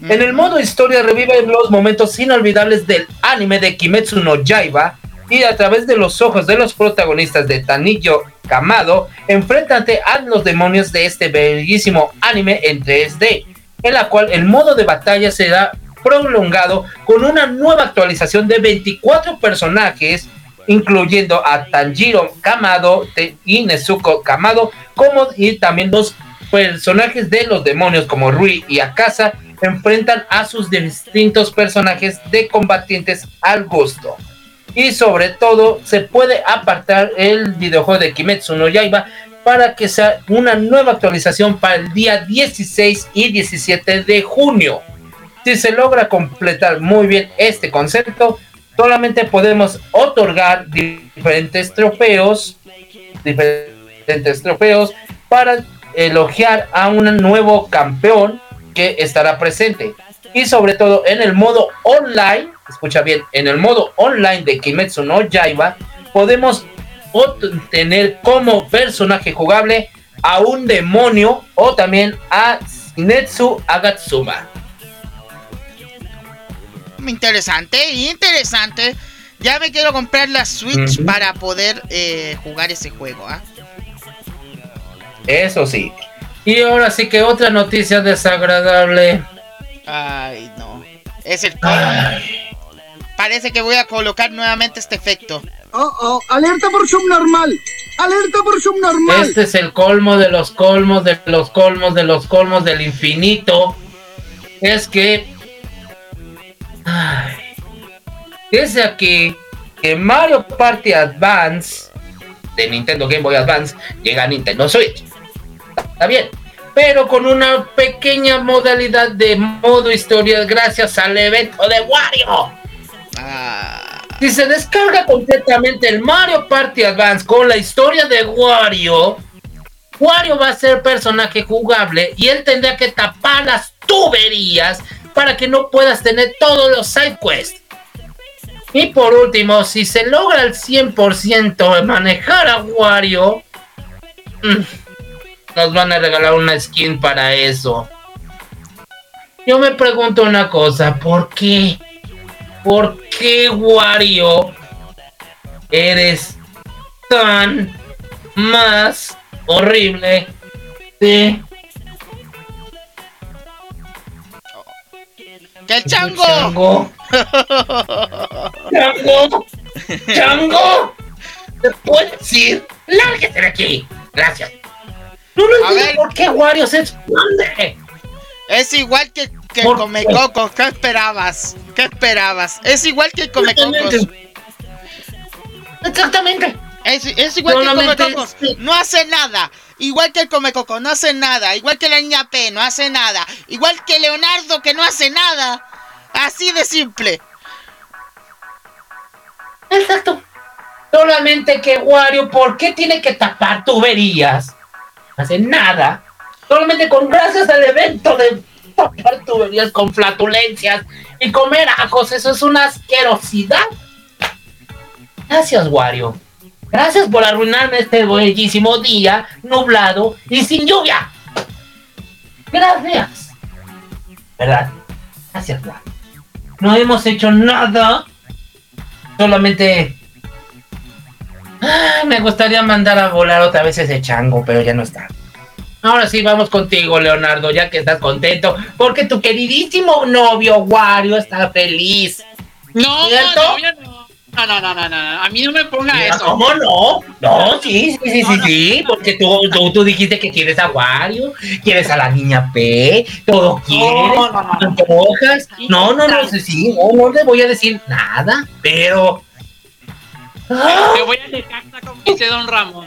En el modo historia reviven los momentos inolvidables del anime de Kimetsu no Yaiba y a través de los ojos de los protagonistas de Tanillo Kamado enfréntate a los demonios de este bellísimo anime en 3D, en la cual el modo de batalla será prolongado con una nueva actualización de 24 personajes incluyendo a Tanjiro Kamado y Nezuko Kamado, como y también los personajes de los demonios como Rui y Akasa enfrentan a sus distintos personajes de combatientes al gusto. Y sobre todo se puede apartar el videojuego de Kimetsu no Yaiba para que sea una nueva actualización para el día 16 y 17 de junio. Si se logra completar muy bien este concepto, solamente podemos otorgar diferentes trofeos, diferentes trofeos para elogiar a un nuevo campeón que estará presente. Y sobre todo en el modo online, escucha bien, en el modo online de Kimetsu no Yaiba, podemos obtener como personaje jugable a un demonio o también a Netsu Agatsuma. Interesante, interesante. Ya me quiero comprar la Switch para poder eh, jugar ese juego. ¿ah? Eso sí. Y ahora sí que otra noticia desagradable. Ay, no. Es el colmo. Parece que voy a colocar nuevamente este efecto. Oh, oh, alerta por subnormal. Alerta por subnormal. Este es el colmo de los colmos, de los colmos, de los colmos del infinito. Es que. Ay, dice aquí que Mario Party Advance de Nintendo Game Boy Advance llega a Nintendo Switch. Está bien. Pero con una pequeña modalidad de modo historia gracias al evento de Wario. Si se descarga completamente el Mario Party Advance con la historia de Wario, Wario va a ser personaje jugable y él tendrá que tapar las tuberías para que no puedas tener todos los side quests. Y por último, si se logra al 100% manejar a Wario, mm, nos van a regalar una skin para eso. Yo me pregunto una cosa, ¿por qué? ¿Por qué Wario eres tan más horrible de ¡Que el chango! Chango? ¡Chango! ¡Chango! ¿Te puedes ir? ¡Lárguese de aquí! Gracias. No lo entiendo por qué Wario se esconde. Es igual que, que el ¿Por Comecoco. ¿Qué esperabas? ¿Qué esperabas? Es igual que el Comecocos. Exactamente. Es, es igual que el Comecocos. No hace nada. Igual que el Comecoco, no hace nada. Igual que la niña P, no hace nada. Igual que Leonardo, que no hace nada. Así de simple. Exacto. Solamente que Wario, ¿por qué tiene que tapar tuberías? No hace nada. Solamente con gracias al evento de tapar tuberías con flatulencias y comer ajos. Eso es una asquerosidad. Gracias, Wario. Gracias por arruinarme este bellísimo día, nublado y sin lluvia. Gracias. ¿Verdad? Gracias, Wario. No hemos hecho nada. Solamente Ay, me gustaría mandar a volar otra vez ese chango, pero ya no está. Ahora sí, vamos contigo, Leonardo, ya que estás contento, porque tu queridísimo novio Wario está feliz. No, ¿Cierto? no, no. No, no, no, no, a mí no me ponga Mira, eso. ¿Cómo no? No, sí, sí, sí, sí, sí, porque tú, tú, tú dijiste que quieres a Wario, quieres a la niña P, todo quieres, no, no, no. antojas. No, no, no, sí, sí, no, le voy a decir nada, pero... ¡Ah! Me voy a dejar como dice Don Ramón.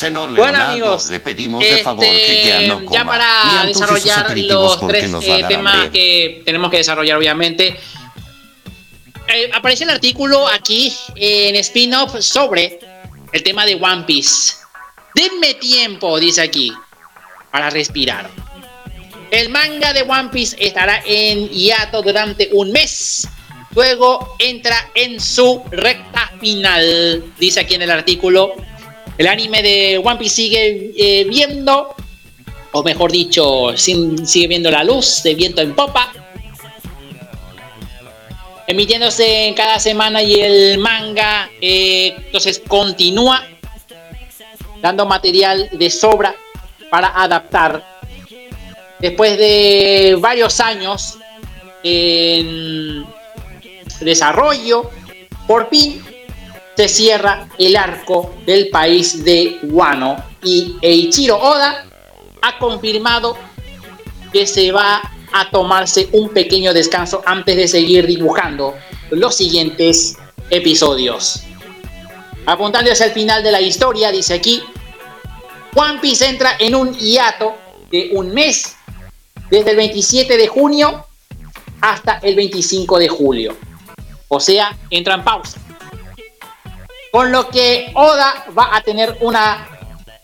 Bueno, Leonardo, amigos, le pedimos de favor que ya Este, no coma. ya para desarrollar los tres eh, temas hambre. que tenemos que desarrollar, obviamente. Eh, aparece el artículo aquí en spin-off sobre el tema de One Piece. Denme tiempo, dice aquí, para respirar. El manga de One Piece estará en hiato durante un mes. Luego entra en su recta final, dice aquí en el artículo. El anime de One Piece sigue eh, viendo, o mejor dicho, sin- sigue viendo la luz de viento en popa. Emitiéndose cada semana y el manga eh, entonces continúa dando material de sobra para adaptar. Después de varios años en desarrollo, por fin se cierra el arco del país de Wano y Eiichiro Oda ha confirmado que se va a tomarse un pequeño descanso antes de seguir dibujando los siguientes episodios. Apuntando hacia el final de la historia, dice aquí, One Piece entra en un hiato de un mes, desde el 27 de junio hasta el 25 de julio. O sea, entra en pausa. Con lo que Oda va a tener una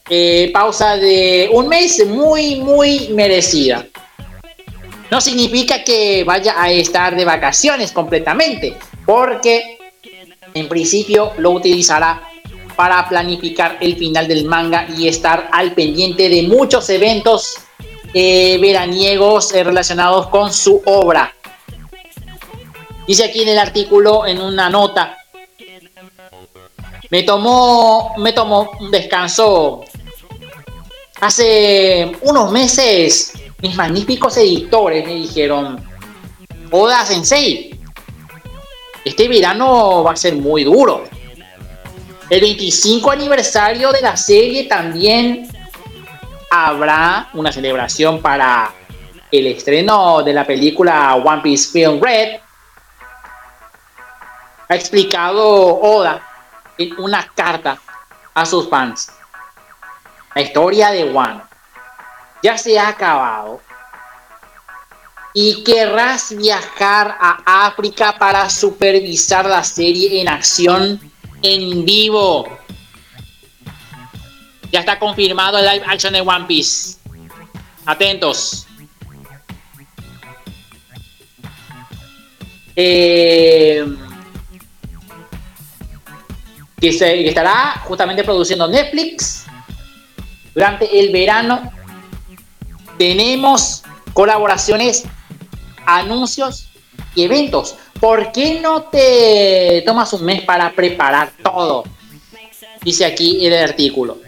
eh, pausa de un mes muy, muy merecida. No significa que vaya a estar de vacaciones completamente, porque en principio lo utilizará para planificar el final del manga y estar al pendiente de muchos eventos eh, veraniegos eh, relacionados con su obra. Dice aquí en el artículo, en una nota, me tomó, me tomó un descanso hace unos meses. Mis magníficos editores me dijeron, Oda Sensei, este verano va a ser muy duro. El 25 aniversario de la serie también habrá una celebración para el estreno de la película One Piece Film Red. Ha explicado Oda una carta a sus fans. La historia de One ya se ha acabado y querrás viajar a África para supervisar la serie en acción en vivo. Ya está confirmado el live action de One Piece. Atentos. Eh, que, estará justamente produciendo Netflix durante el verano. Tenemos colaboraciones, anuncios y eventos. ¿Por qué no te tomas un mes para preparar todo? Dice aquí el artículo.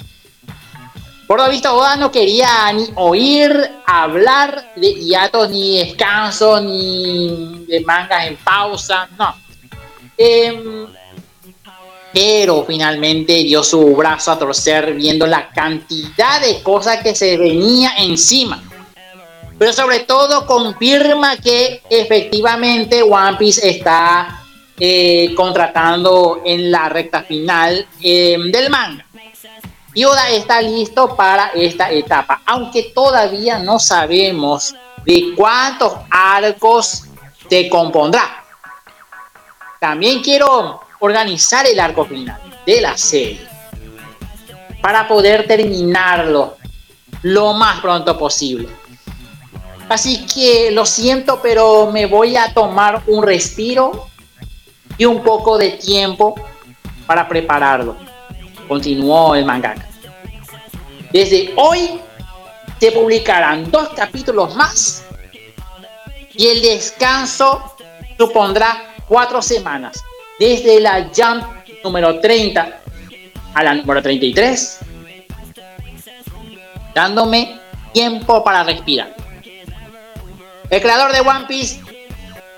Por lo visto, Oda no quería ni oír hablar de hiatos, ni descanso, ni de mangas en pausa, no. Em, pero finalmente dio su brazo a torcer viendo la cantidad de cosas que se venía encima. Pero sobre todo confirma que efectivamente One Piece está eh, contratando en la recta final eh, del manga. Yoda está listo para esta etapa, aunque todavía no sabemos de cuántos arcos se compondrá. También quiero organizar el arco final de la serie para poder terminarlo lo más pronto posible. Así que lo siento, pero me voy a tomar un respiro y un poco de tiempo para prepararlo. Continuó el mangaka. Desde hoy se publicarán dos capítulos más y el descanso supondrá cuatro semanas. Desde la Jump número 30 a la número 33, dándome tiempo para respirar. El creador de One Piece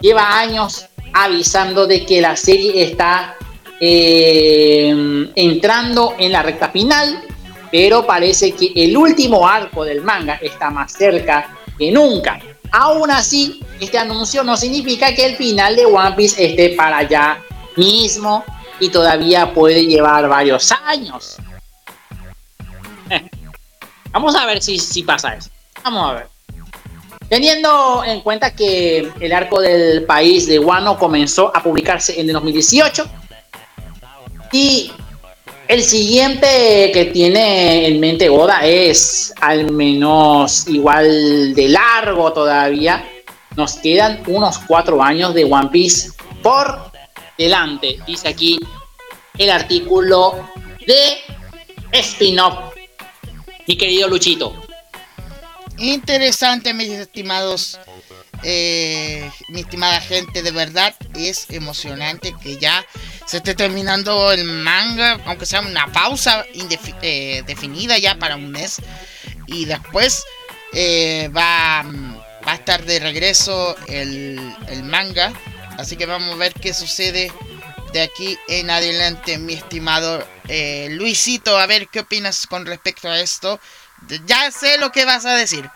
lleva años avisando de que la serie está eh, entrando en la recta final, pero parece que el último arco del manga está más cerca que nunca. Aún así, este anuncio no significa que el final de One Piece esté para allá mismo y todavía puede llevar varios años. Vamos a ver si, pasa eso. Vamos a ver. Teniendo en cuenta que el arco del país de Wano comenzó a publicarse en el 2018 y el siguiente que tiene en mente Oda es al menos igual de largo todavía. Nos quedan unos cuatro años de One Piece por delante. Dice aquí el artículo de spin-off. Mi querido Luchito. Interesante, mis estimados, eh, mi estimada gente, de verdad es emocionante que ya se esté terminando el manga, aunque sea una pausa eh, definida ya para un mes. Y después eh, va, a estar de regreso el manga. Así que vamos a ver qué sucede de aquí en adelante, mi estimado Luisito. A ver qué opinas con respecto a esto. Ya sé lo que vas a decir.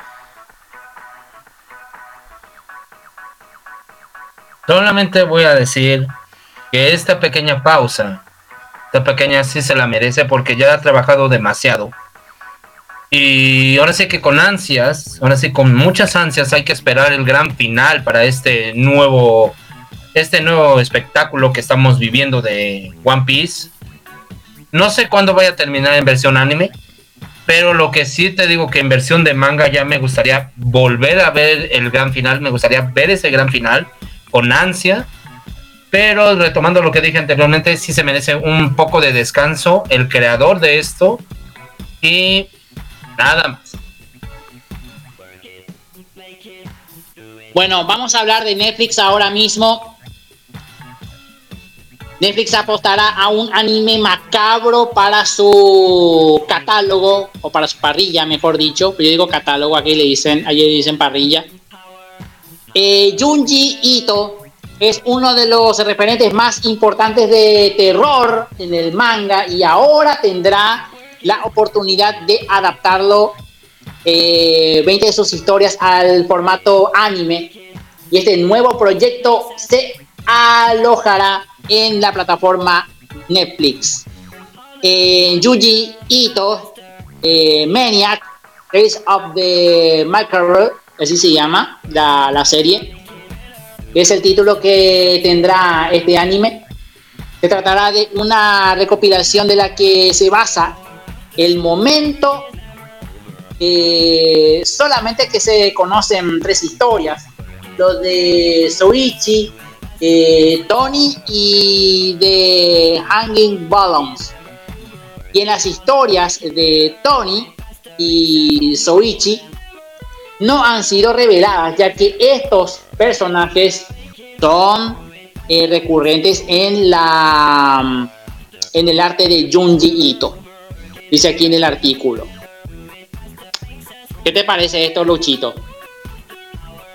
Solamente voy a decir que esta pequeña pausa, esta pequeña sí se la merece porque ya ha trabajado demasiado. Y ahora sí que con ansias, ahora sí con muchas ansias hay que esperar el gran final para este nuevo, este nuevo espectáculo que estamos viviendo de One Piece. No sé cuándo vaya a terminar en versión anime, pero lo que sí te digo que en versión de manga ya me gustaría volver a ver el gran final, me gustaría ver ese gran final con ansia Pero retomando lo que dije anteriormente, sí se merece un poco de descanso el creador de esto. Y nada más. Bueno, vamos a hablar de Netflix ahora mismo. Netflix apostará a un anime macabro para su catálogo, o para su parrilla, mejor dicho. Yo digo catálogo, aquí le dicen, le dicen parrilla. Eh, Junji Ito es uno de los referentes más importantes de terror en el manga y ahora tendrá la oportunidad de adaptarlo eh, 20 de sus historias al formato anime y este nuevo proyecto se alojará en la plataforma Netflix. Eh, Yuji Ito, eh, Maniac, Race of the Macabre, así se llama la, la serie, es el título que tendrá este anime. Se tratará de una recopilación de la que se basa el momento eh, solamente que se conocen tres historias, lo de Soichi, eh, Tony y de Hanging Balloons. Y en las historias de Tony y Soichi no han sido reveladas, ya que estos personajes son eh, recurrentes en la en el arte de Junji Ito. Dice aquí en el artículo. ¿Qué te parece esto, Luchito?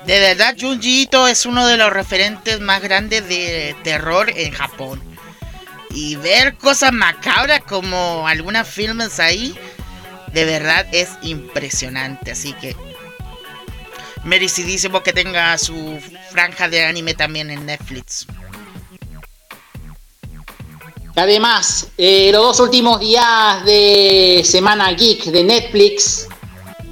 De verdad, Junji Ito es uno de los referentes más grandes de terror en Japón. Y ver cosas macabras como algunas filmes ahí, de verdad es impresionante. Así que merecidísimo que tenga su franja de anime también en Netflix. Además, eh, los dos últimos días de Semana Geek de Netflix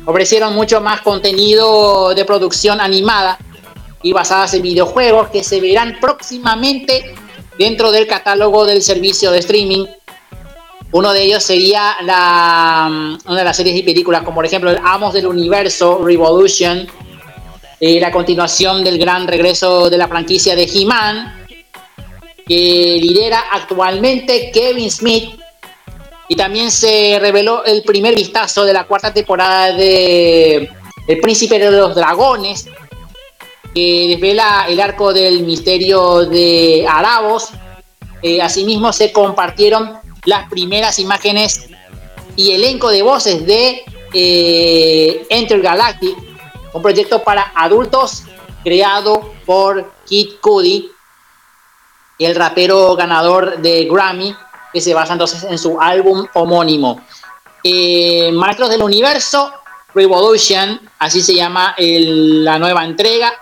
ofrecieron mucho más contenido de producción animada y basadas en videojuegos que se verán próximamente dentro del catálogo del servicio de streaming. Uno de ellos sería la, una de las series y películas, como por ejemplo el Amos del Universo, Revolution, la continuación del gran regreso de la franquicia de He-Man, que lidera actualmente Kevin Smith. Y también se reveló el primer vistazo de la cuarta temporada de El Príncipe de los Dragones, que desvela el arco del misterio de Arabos. Eh, asimismo se compartieron las primeras imágenes y elenco de voces de eh, Enter Galactic, un proyecto para adultos creado por Kid Cudi, el rapero ganador de Grammy, que se basa entonces en su álbum homónimo. Eh, Maestros del Universo, Revolution, así se llama la nueva entrega.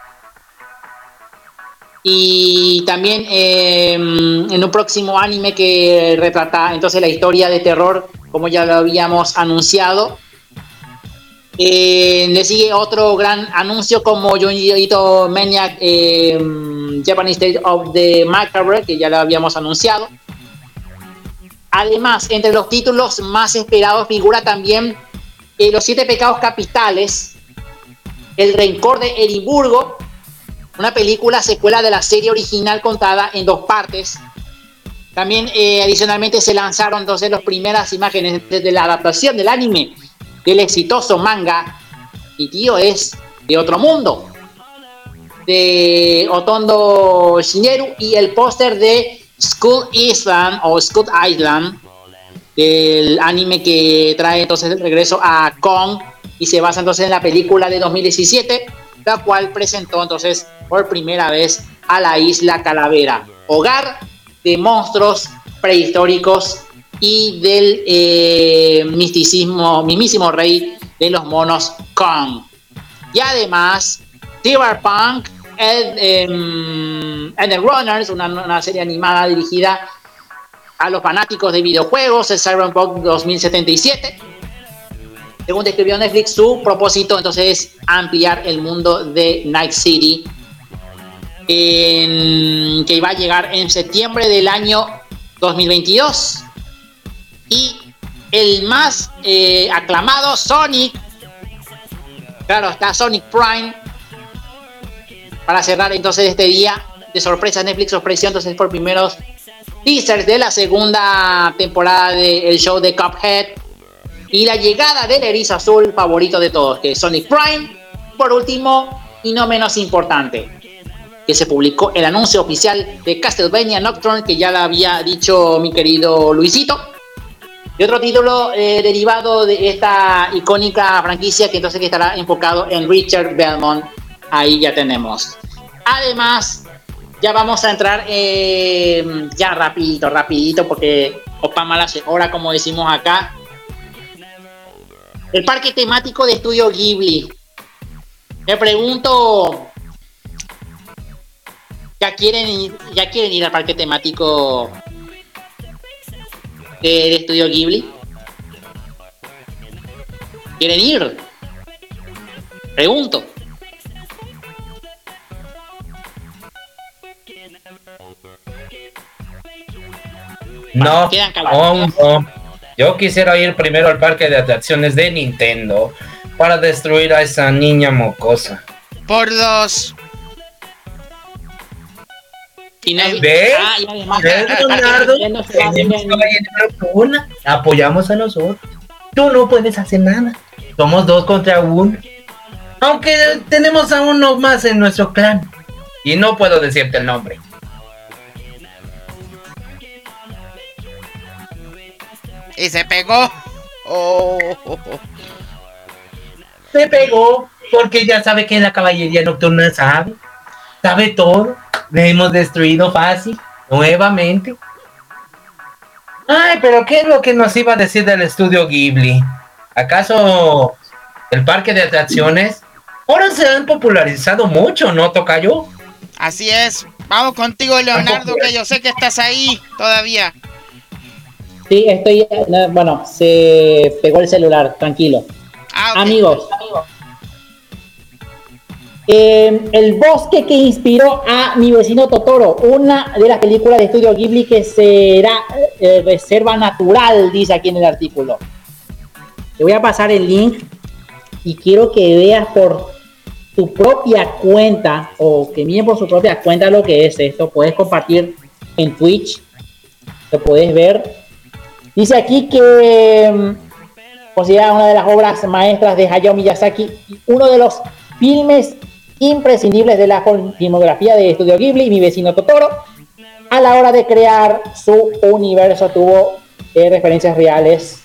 Y también eh, en un próximo anime que retrata entonces la historia de terror, como ya lo habíamos anunciado. Eh, le sigue otro gran anuncio como Junji Ito Maniac eh, Japanese State of the Macabre, que ya lo habíamos anunciado. Además, entre los títulos más esperados figura también eh, Los Siete Pecados Capitales, El Rencor de Edimburgo, una película secuela de la serie original contada en dos partes. También eh, adicionalmente se lanzaron entonces las primeras imágenes de la adaptación del anime del exitoso manga y tío es de otro mundo de Otondo Shineru y el póster de Skull Island o Skull Island del anime que trae entonces el regreso a Kong y se basa entonces en la película de 2017 la cual presentó entonces por primera vez a la isla Calavera hogar de monstruos prehistóricos y del eh, misticismo, mismísimo rey de los monos Kong. Y además, Cyberpunk Ed, and the Runners, una, una serie animada dirigida a los fanáticos de videojuegos, el Cyberpunk 2077. Según describió Netflix, su propósito entonces es ampliar el mundo de Night City, que iba a llegar en septiembre del año 2022. Y el más eh, aclamado, Sonic. Claro, está Sonic Prime. Para cerrar entonces este día de sorpresa Netflix ofreció entonces por primeros teasers de la segunda temporada del show de Cuphead y la llegada del erizo azul favorito de todos, que es Sonic Prime. Por último, y no menos importante, que se publicó el anuncio oficial de Castlevania Nocturne, que ya lo había dicho mi querido Luisito. Y otro título eh, derivado de esta icónica franquicia que entonces estará enfocado en Richard Belmont. Ahí ya tenemos. Además, ya vamos a entrar eh, ya rapidito, rapidito, porque Opama la hora, como decimos acá. El parque temático de Estudio Ghibli. Me pregunto, ¿ya quieren ir, ya quieren ir al parque temático de Estudio Ghibli? ¿Quieren ir? Pregunto. No, no. Yo quisiera ir primero al parque de atracciones de Nintendo para destruir a esa niña mocosa. Por dos. Y no, ¿Ves? Ah, y además, ¿Ves, el parque Leonardo? Tenemos. Apoyamos a nosotros. Tú no puedes hacer nada. Somos dos contra uno. Aunque tenemos a uno más en nuestro clan. Y no puedo decirte el nombre. Y se pegó. Oh. Se pegó porque ya sabe que la caballería nocturna sabe. Sabe todo. Le hemos destruido fácil. Nuevamente. Ay, pero ¿qué es lo que nos iba a decir del estudio Ghibli? ¿Acaso el parque de atracciones? Ahora se han popularizado mucho, ¿no, Tocayo? Así es. Vamos contigo, Leonardo, que yo sé que estás ahí todavía. Sí, estoy. no, Bueno, se pegó el celular, tranquilo. Ah, ok. Amigos. eh, el bosque que inspiró a mi vecino Totoro, una de las películas de estudio Ghibli que será eh, reserva natural, dice aquí en el artículo. Te voy a pasar el link y quiero que veas por tu propia cuenta o que miren por su propia cuenta lo que es esto. Puedes compartir en Twitch, lo puedes ver. Dice aquí que mm, considera una de las obras maestras de Hayao Miyazaki uno de los filmes imprescindibles de la filmografía de Estudio Ghibli, mi vecino Totoro. A la hora de crear su universo tuvo eh, referencias reales.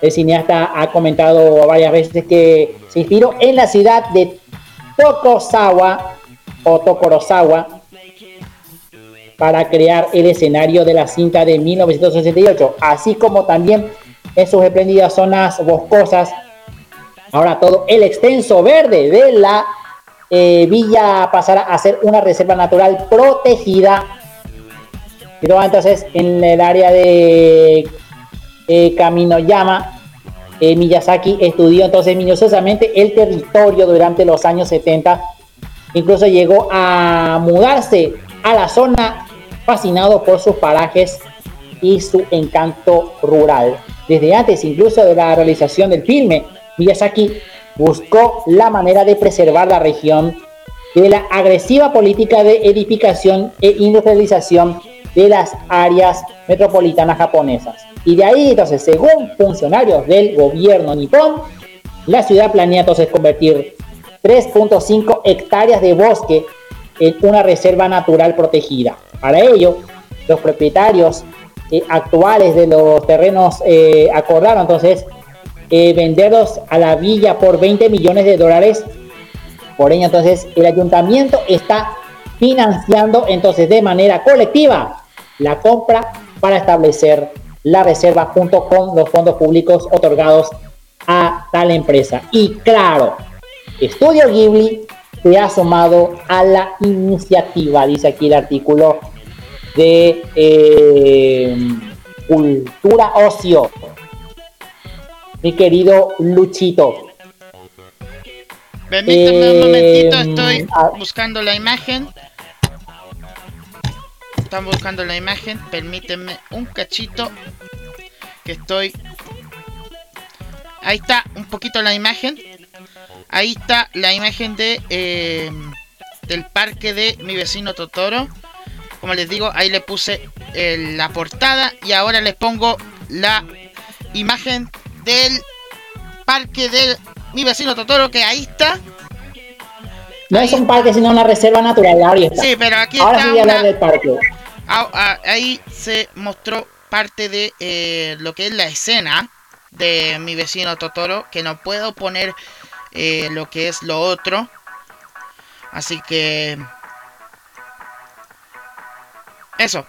El cineasta ha comentado varias veces que se inspiró en la ciudad de Tokosawa o Tokorosawa para crear el escenario de la cinta de 1968, así como también en sus espléndidas zonas boscosas. Ahora todo el extenso verde de la eh, villa pasará a ser una reserva natural protegida. Y luego, entonces en el área de eh, Kaminoyama, eh, Miyazaki estudió entonces minuciosamente el territorio durante los años 70. Incluso llegó a mudarse a la zona fascinado por sus parajes y su encanto rural. Desde antes incluso de la realización del filme, Miyazaki buscó la manera de preservar la región de la agresiva política de edificación e industrialización de las áreas metropolitanas japonesas. Y de ahí, entonces, según funcionarios del gobierno nipón, la ciudad planea entonces convertir 3.5 hectáreas de bosque en una reserva natural protegida. Para ello, los propietarios eh, actuales de los terrenos eh, acordaron entonces eh, venderlos a la villa por 20 millones de dólares. Por ello, entonces, el ayuntamiento está financiando entonces de manera colectiva la compra para establecer la reserva junto con los fondos públicos otorgados a tal empresa. Y claro, Estudio Ghibli se ha sumado a la iniciativa, dice aquí el artículo de eh, Cultura Ocio. Mi querido Luchito. Permítame un momentito, Eh, estoy buscando la imagen. Están buscando la imagen, permíteme un cachito que estoy... Ahí está un poquito la imagen. Ahí está la imagen de, eh, del parque de mi vecino Totoro. Como les digo, ahí le puse eh, la portada y ahora les pongo la imagen del parque de mi vecino Totoro, que ahí está. No es un parque, sino una reserva natural. Ahora está. Sí, pero aquí Ahora está una- del parque. Ah, ah, ahí se mostró parte de eh, lo que es la escena de mi vecino Totoro, que no puedo poner eh, lo que es lo otro. Así que... Eso.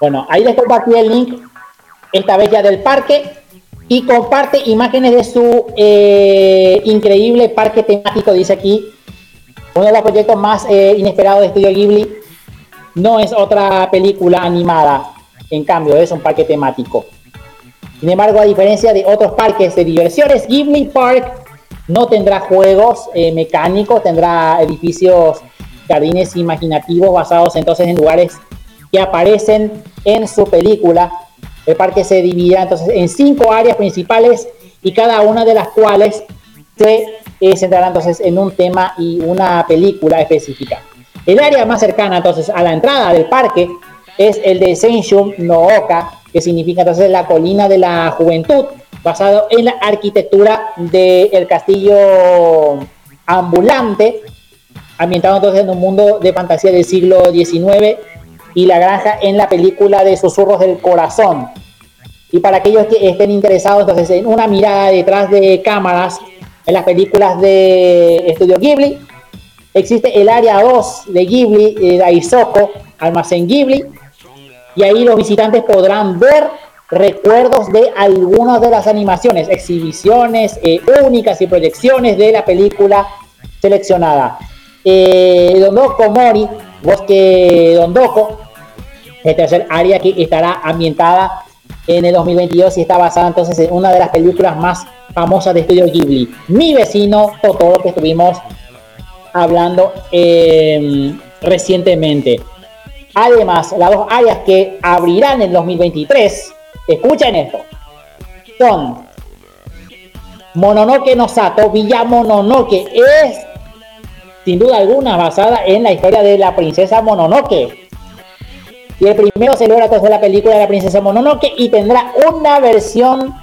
Bueno, ahí les compartí el link, esta vez ya del parque, y comparte imágenes de su eh, increíble parque temático, dice aquí. Uno de los proyectos más eh, inesperados de Estudio Ghibli no es otra película animada, en cambio es un parque temático. Sin embargo, a diferencia de otros parques de diversiones, Ghibli Park no tendrá juegos eh, mecánicos, tendrá edificios, jardines imaginativos basados entonces en lugares que aparecen en su película. El parque se dividirá entonces en cinco áreas principales y cada una de las cuales se eh, centrará entonces en un tema y una película específica. El área más cercana entonces a la entrada del parque es el de Senshun no Oka, que significa entonces la colina de la juventud, basado en la arquitectura del castillo ambulante, ambientado entonces en un mundo de fantasía del siglo XIX y la granja en la película de Susurros del Corazón. Y para aquellos que estén interesados entonces en una mirada detrás de cámaras en las películas de Estudio Ghibli, existe el área 2 de Ghibli, eh, de Aizoko, Almacén Ghibli, y ahí los visitantes podrán ver recuerdos de algunas de las animaciones, exhibiciones eh, únicas y proyecciones de la película seleccionada. Eh, Dondoko Mori, Bosque Dondoko, el tercer área que estará ambientada en el 2022 y está basada entonces en una de las películas más famosas de estudio Ghibli, Mi vecino Totoro, que estuvimos hablando eh, recientemente. Además, las dos áreas que abrirán en el 2023, escuchen esto, son Mononoke no Sato, Villa Mononoke, es sin duda alguna basada en la historia de la princesa Mononoke. Y el primero celebra entonces la película de la princesa Mononoke y tendrá una versión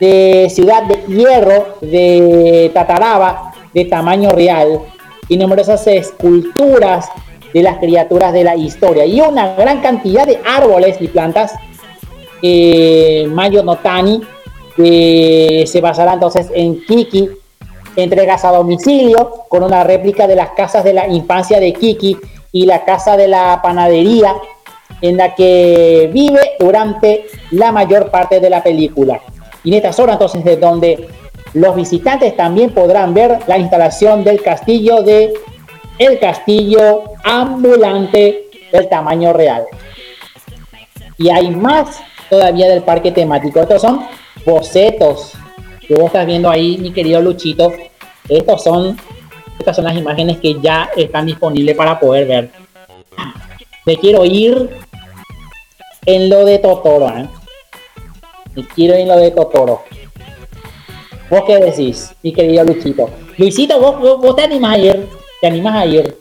de Ciudad de Hierro de Tataraba de tamaño real y numerosas esculturas de las criaturas de la historia y una gran cantidad de árboles y plantas eh, Mayo Notani se basará entonces en Kiki entregas a domicilio con una réplica de las casas de la infancia de Kiki y la casa de la panadería en la que vive durante la mayor parte de la película. Y en esta zona entonces de donde los visitantes también podrán ver la instalación del castillo de el castillo ambulante del tamaño real. Y hay más todavía del parque temático. Estos son bocetos que vos estás viendo ahí, mi querido Luchito. Estos son, estas son las imágenes que ya están disponibles para poder ver. Me quiero ir en lo de Totoro. ¿eh? Me quiero ir en lo de Totoro. ¿Vos qué decís, mi querido Luchito? Luisito, ¿vos, vos, vos te animás a ir? ¿Te animás a ir?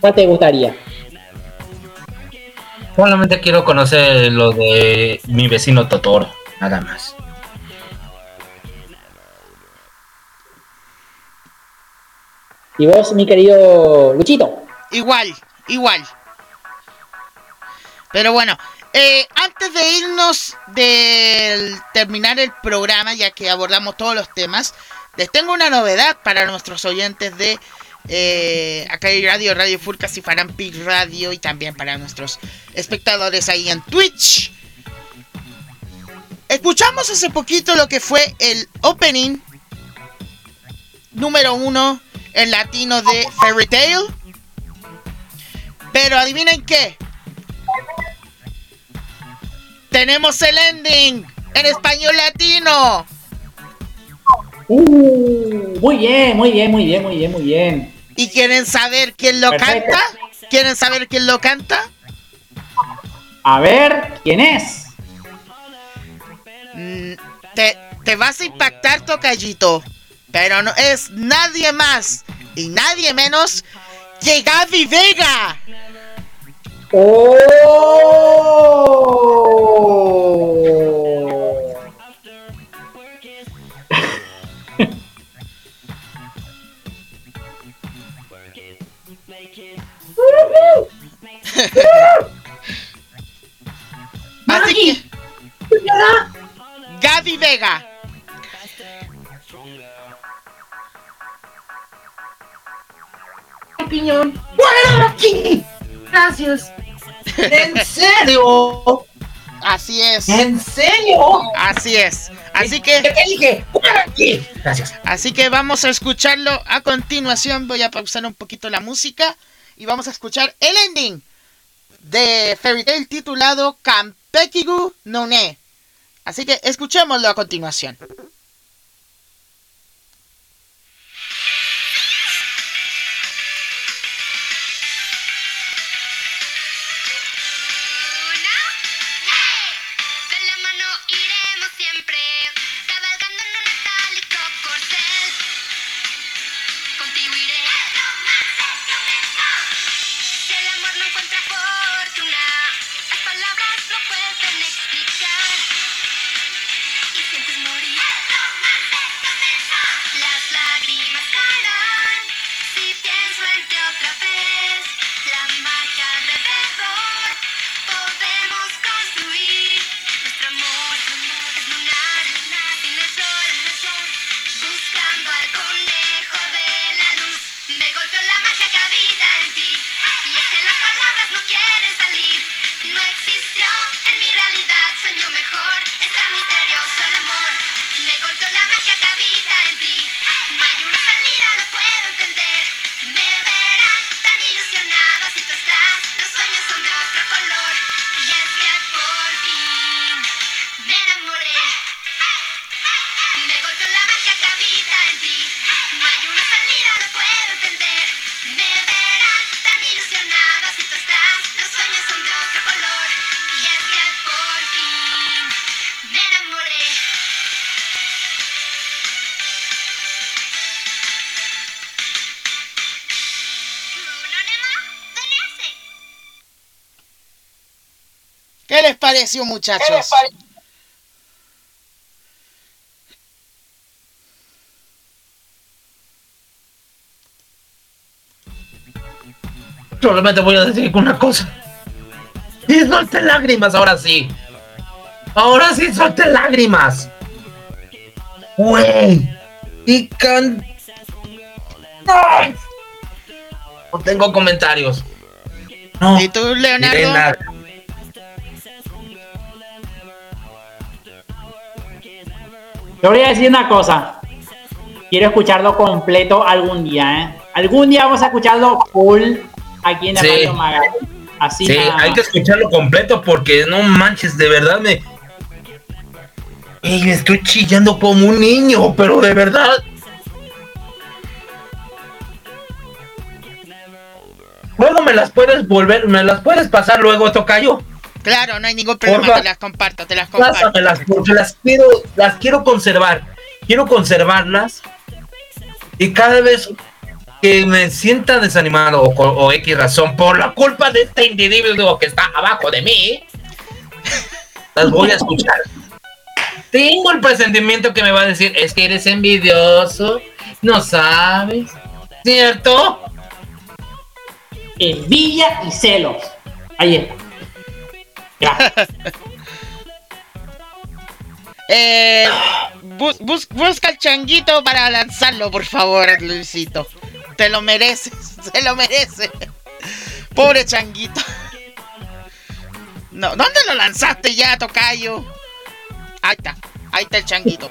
¿Cuál te gustaría? Solamente quiero conocer lo de mi vecino Totoro, nada más. ¿Y vos, mi querido Luchito? Igual, igual. Pero bueno, eh, antes de irnos de terminar el programa, ya que abordamos todos los temas, les tengo una novedad para nuestros oyentes de eh, acá hay Radio, Radio Furcas y Farampic Radio y también para nuestros espectadores ahí en Twitch. Escuchamos hace poquito lo que fue el opening número uno en latino de Fairy Tail. Pero adivinen qué. Tenemos el ending en español latino. Uh, muy bien, muy bien, muy bien, muy bien, muy bien. ¿Y quieren saber quién lo Perfecto. canta? ¿Quieren saber quién lo canta? A ver, ¿quién es? Mm, te, te vas a impactar, Tocallito. Pero no es nadie más y nadie menos de Gaby Vega. ¡Oh! Así que. Gaby Vega. opinión. ¡Bueno, aquí! Gracias. ¿En serio? Así es. ¿En serio? Así es. Así que. ¿Qué te dije? ¡Fuera aquí! Gracias. Así que vamos a escucharlo a continuación. Voy a pausar un poquito la música y vamos a escuchar el ending de Fairy Tail titulado Kampekigu no Ne. Así que escuchémoslo a continuación.「¿Qué les pareció, muchachos? Solamente voy a decir una cosa. Y suelte lágrimas, ahora sí. Ahora sí suelte lágrimas. Güey. Y can... ¡Ay! No tengo comentarios. No. ¿Y tú, diré Leonardo? Yo voy a decir una cosa. Quiero escucharlo completo algún día, ¿eh? Algún día vamos a escucharlo full aquí en la Sí. Radio Maga. Así Sí, nada hay que escucharlo completo porque no manches, de verdad me. Ey, me estoy chillando como un niño, pero de verdad. Luego me las puedes volver, me las puedes pasar luego, Tocayo. Claro, no hay ningún problema, Porfa. te las comparto, te las comparto. Pásamelas porque las quiero, las quiero conservar. Quiero conservarlas. Y cada vez que me sienta desanimado o, o X razón por la culpa de este individuo que está abajo de mí, las voy a escuchar. Tengo el presentimiento que me va a decir, es que eres envidioso, no sabes, ¿cierto? Envidia y celos. Ahí está. Eh, bus- bus- busca el changuito para lanzarlo, por favor, Luisito. Te lo mereces, se lo merece. Pobre changuito. No, ¿dónde lo lanzaste ya, Tocayo? Ahí está, ahí está el changuito.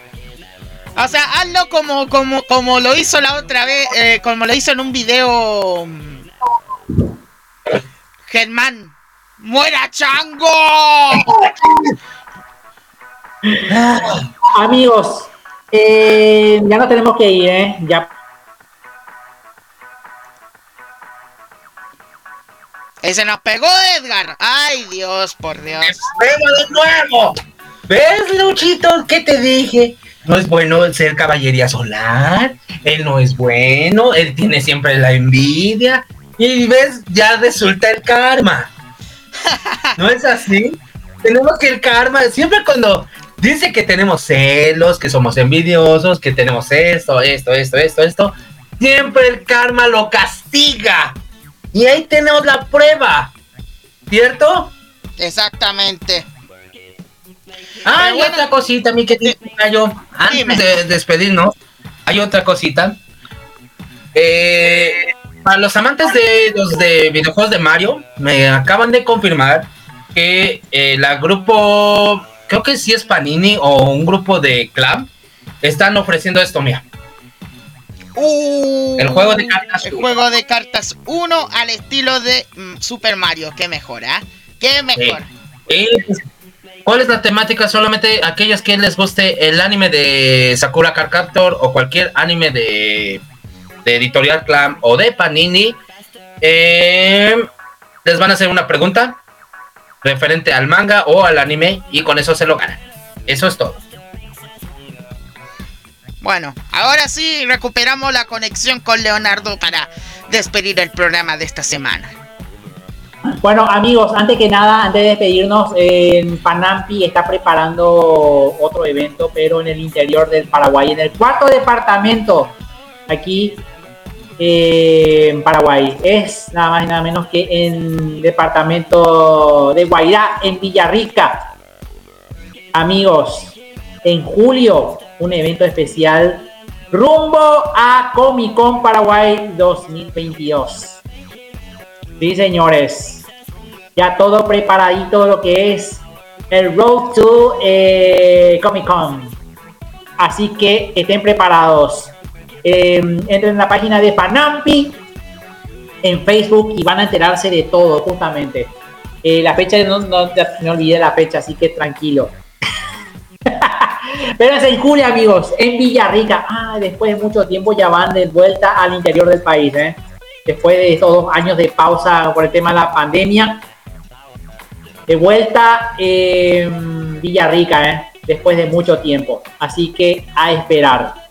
O sea, hazlo como, como, como lo hizo la otra vez, eh, como lo hizo en un video. mm, Germán, ¡muera chango! Amigos, eh, ya no tenemos que ir, ¿eh? Ya. Ese nos pegó Edgar. Ay, Dios, por Dios. ¡Vemos de nuevo! ¿Ves, Luchito? ¿Qué te dije? No es bueno el ser caballería solar. Él no es bueno. Él tiene siempre la envidia. y ves, ya resulta el karma. ¿No es así? Tenemos que el karma, siempre cuando dice que tenemos celos, que somos envidiosos, que tenemos esto, esto, esto, esto, esto, siempre el karma lo castiga. Y ahí tenemos la prueba, ¿cierto? Exactamente. Ah, Pero y bueno, otra cosita, mi querido yo, antes Dime. de despedirnos, hay otra cosita. Eh, para los amantes de los de videojuegos de Mario, me acaban de confirmar que eh, la grupo, creo que sí es Panini o un grupo de Club, están ofreciendo esto, mira. Uh, El juego de cartas El uno. juego de cartas 1 al estilo de mm, Super Mario. Qué mejor, ¿ah? Qué mejor. Eh, ¿Cuál es la temática? Solamente aquellos que les guste el anime de Sakura Card Captor o cualquier anime de, de Editorial Clan o de Panini, eh, les van a hacer una pregunta referente al manga o al anime y con eso se lo ganan. Eso es todo. Bueno, ahora sí recuperamos la conexión con Leonardo para despedir el programa de esta semana. Bueno, amigos, antes que nada, antes de despedirnos, en Panampi está preparando otro evento, pero en el interior del Paraguay, en el cuarto departamento, aquí eh, en Paraguay. Es nada más y nada menos que en departamento de Guairá, en Villarrica. Amigos, en julio, un evento especial rumbo a Comic Con Paraguay 2022. Sí, señores. Ya todo preparadito lo que es el Road to eh, Comic Con. Así que estén preparados. Eh, entren en la página de Panampi en Facebook y van a enterarse de todo, justamente. Eh, la fecha, no, no, me olvidé la fecha, así que tranquilo. Pero es en julio, amigos, en Villarrica. Ah, después de mucho tiempo ya van de vuelta al interior del país, ¿eh? Después de estos dos años de pausa por el tema de la pandemia. De vuelta en Villarrica, ¿eh? Después de mucho tiempo. Así que a esperar.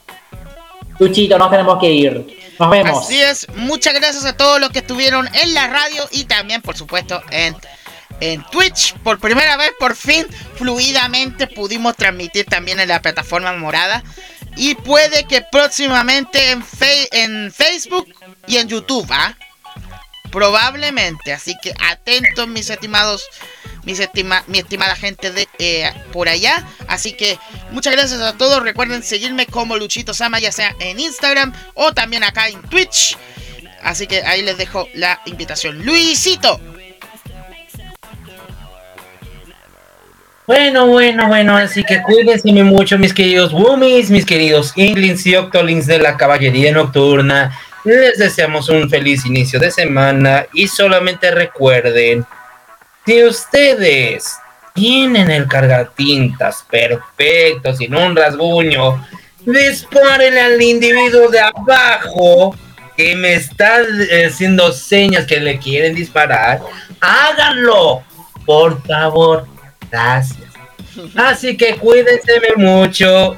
Luchito, nos tenemos que ir. Nos vemos. Así es, muchas gracias a todos los que estuvieron en la radio y también, por supuesto, en, en Twitch. Por primera vez, por fin, fluidamente pudimos transmitir también en la plataforma morada. Y puede que próximamente en, Fe- en Facebook y en YouTube, ¿ah? Probablemente, así que atentos mis estimados, mi estimada gente de eh, por allá. Así que muchas gracias a todos. Recuerden seguirme como Luchito Sama, ya sea en Instagram o también acá en Twitch. Así que ahí les dejo la invitación. Luisito. Bueno, bueno, bueno, así que cuídense mucho, mis queridos Woomies, mis queridos Inglings y Octolings de la Caballería Nocturna. Les deseamos un feliz inicio de semana y solamente recuerden, si ustedes tienen el cargatintas perfecto, sin un rasguño, dispárenle al individuo de abajo que me está eh, haciendo señas que le quieren disparar. Háganlo, por favor. Gracias. Así que cuídense mucho.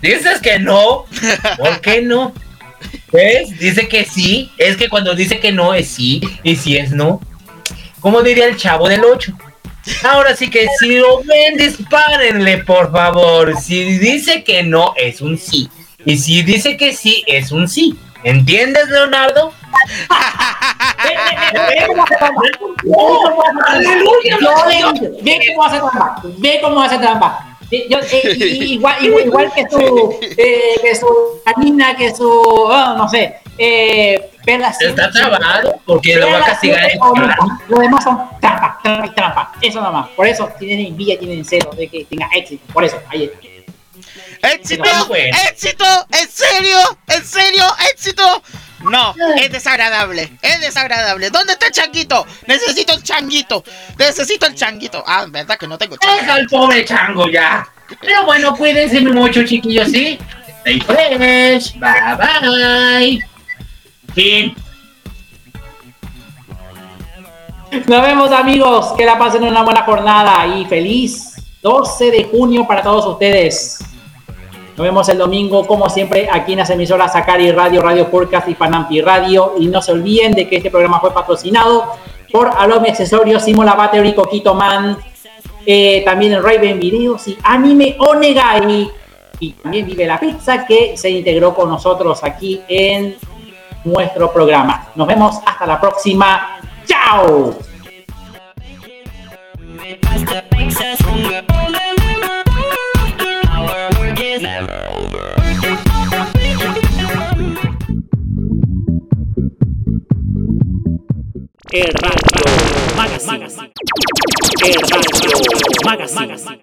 Dices que no. ¿Por qué no? ¿Ves? Dice que sí. Es que cuando dice que no es sí. Y si es no. Como diría el chavo del 8. Ahora sí que si lo ven, dispárenle, por favor. Si dice que no, es un sí. Y si dice que sí, es un sí. ¿Entiendes, Leonardo? Ve cómo hace trampa. Ve cómo hace trampa. Yo, eh, igual, igual, igual que su, eh, que su canina, que su, oh, no sé, eh, perlas. Está trabado porque lo va a castigar el Lo demás son trampa, trampa y trampa. Eso nomás. Por eso tienen envidia, tienen celo de que tenga éxito. Por eso, ahí está. ¡Éxito! ¡Éxito! ¿En serio? ¿En serio? ¡Éxito! No, es desagradable. Es desagradable. ¿Dónde está el changuito? Necesito el changuito. Necesito el changuito. Ah, verdad que no tengo changuito. Deja al pobre chango ya. Pero bueno, cuídense mucho, chiquillos, ¿sí? Stay fresh. Bye bye. Fin. Nos vemos amigos, que la pasen una buena jornada y feliz 12 de junio para todos ustedes. Nos vemos el domingo, como siempre, aquí en las emisoras Sakari Radio, Radio Podcast y Panampi Radio. Y no se olviden de que este programa fue patrocinado por Alomi Accesorios, Simola Battery, Coquito Man, eh, también el Raven Videos y Anime Onegai. Y también Vive la Pizza, que se integró con nosotros aquí en nuestro programa. Nos vemos hasta la próxima. ¡Chao! El Radio Magazine. El Radio Magazine.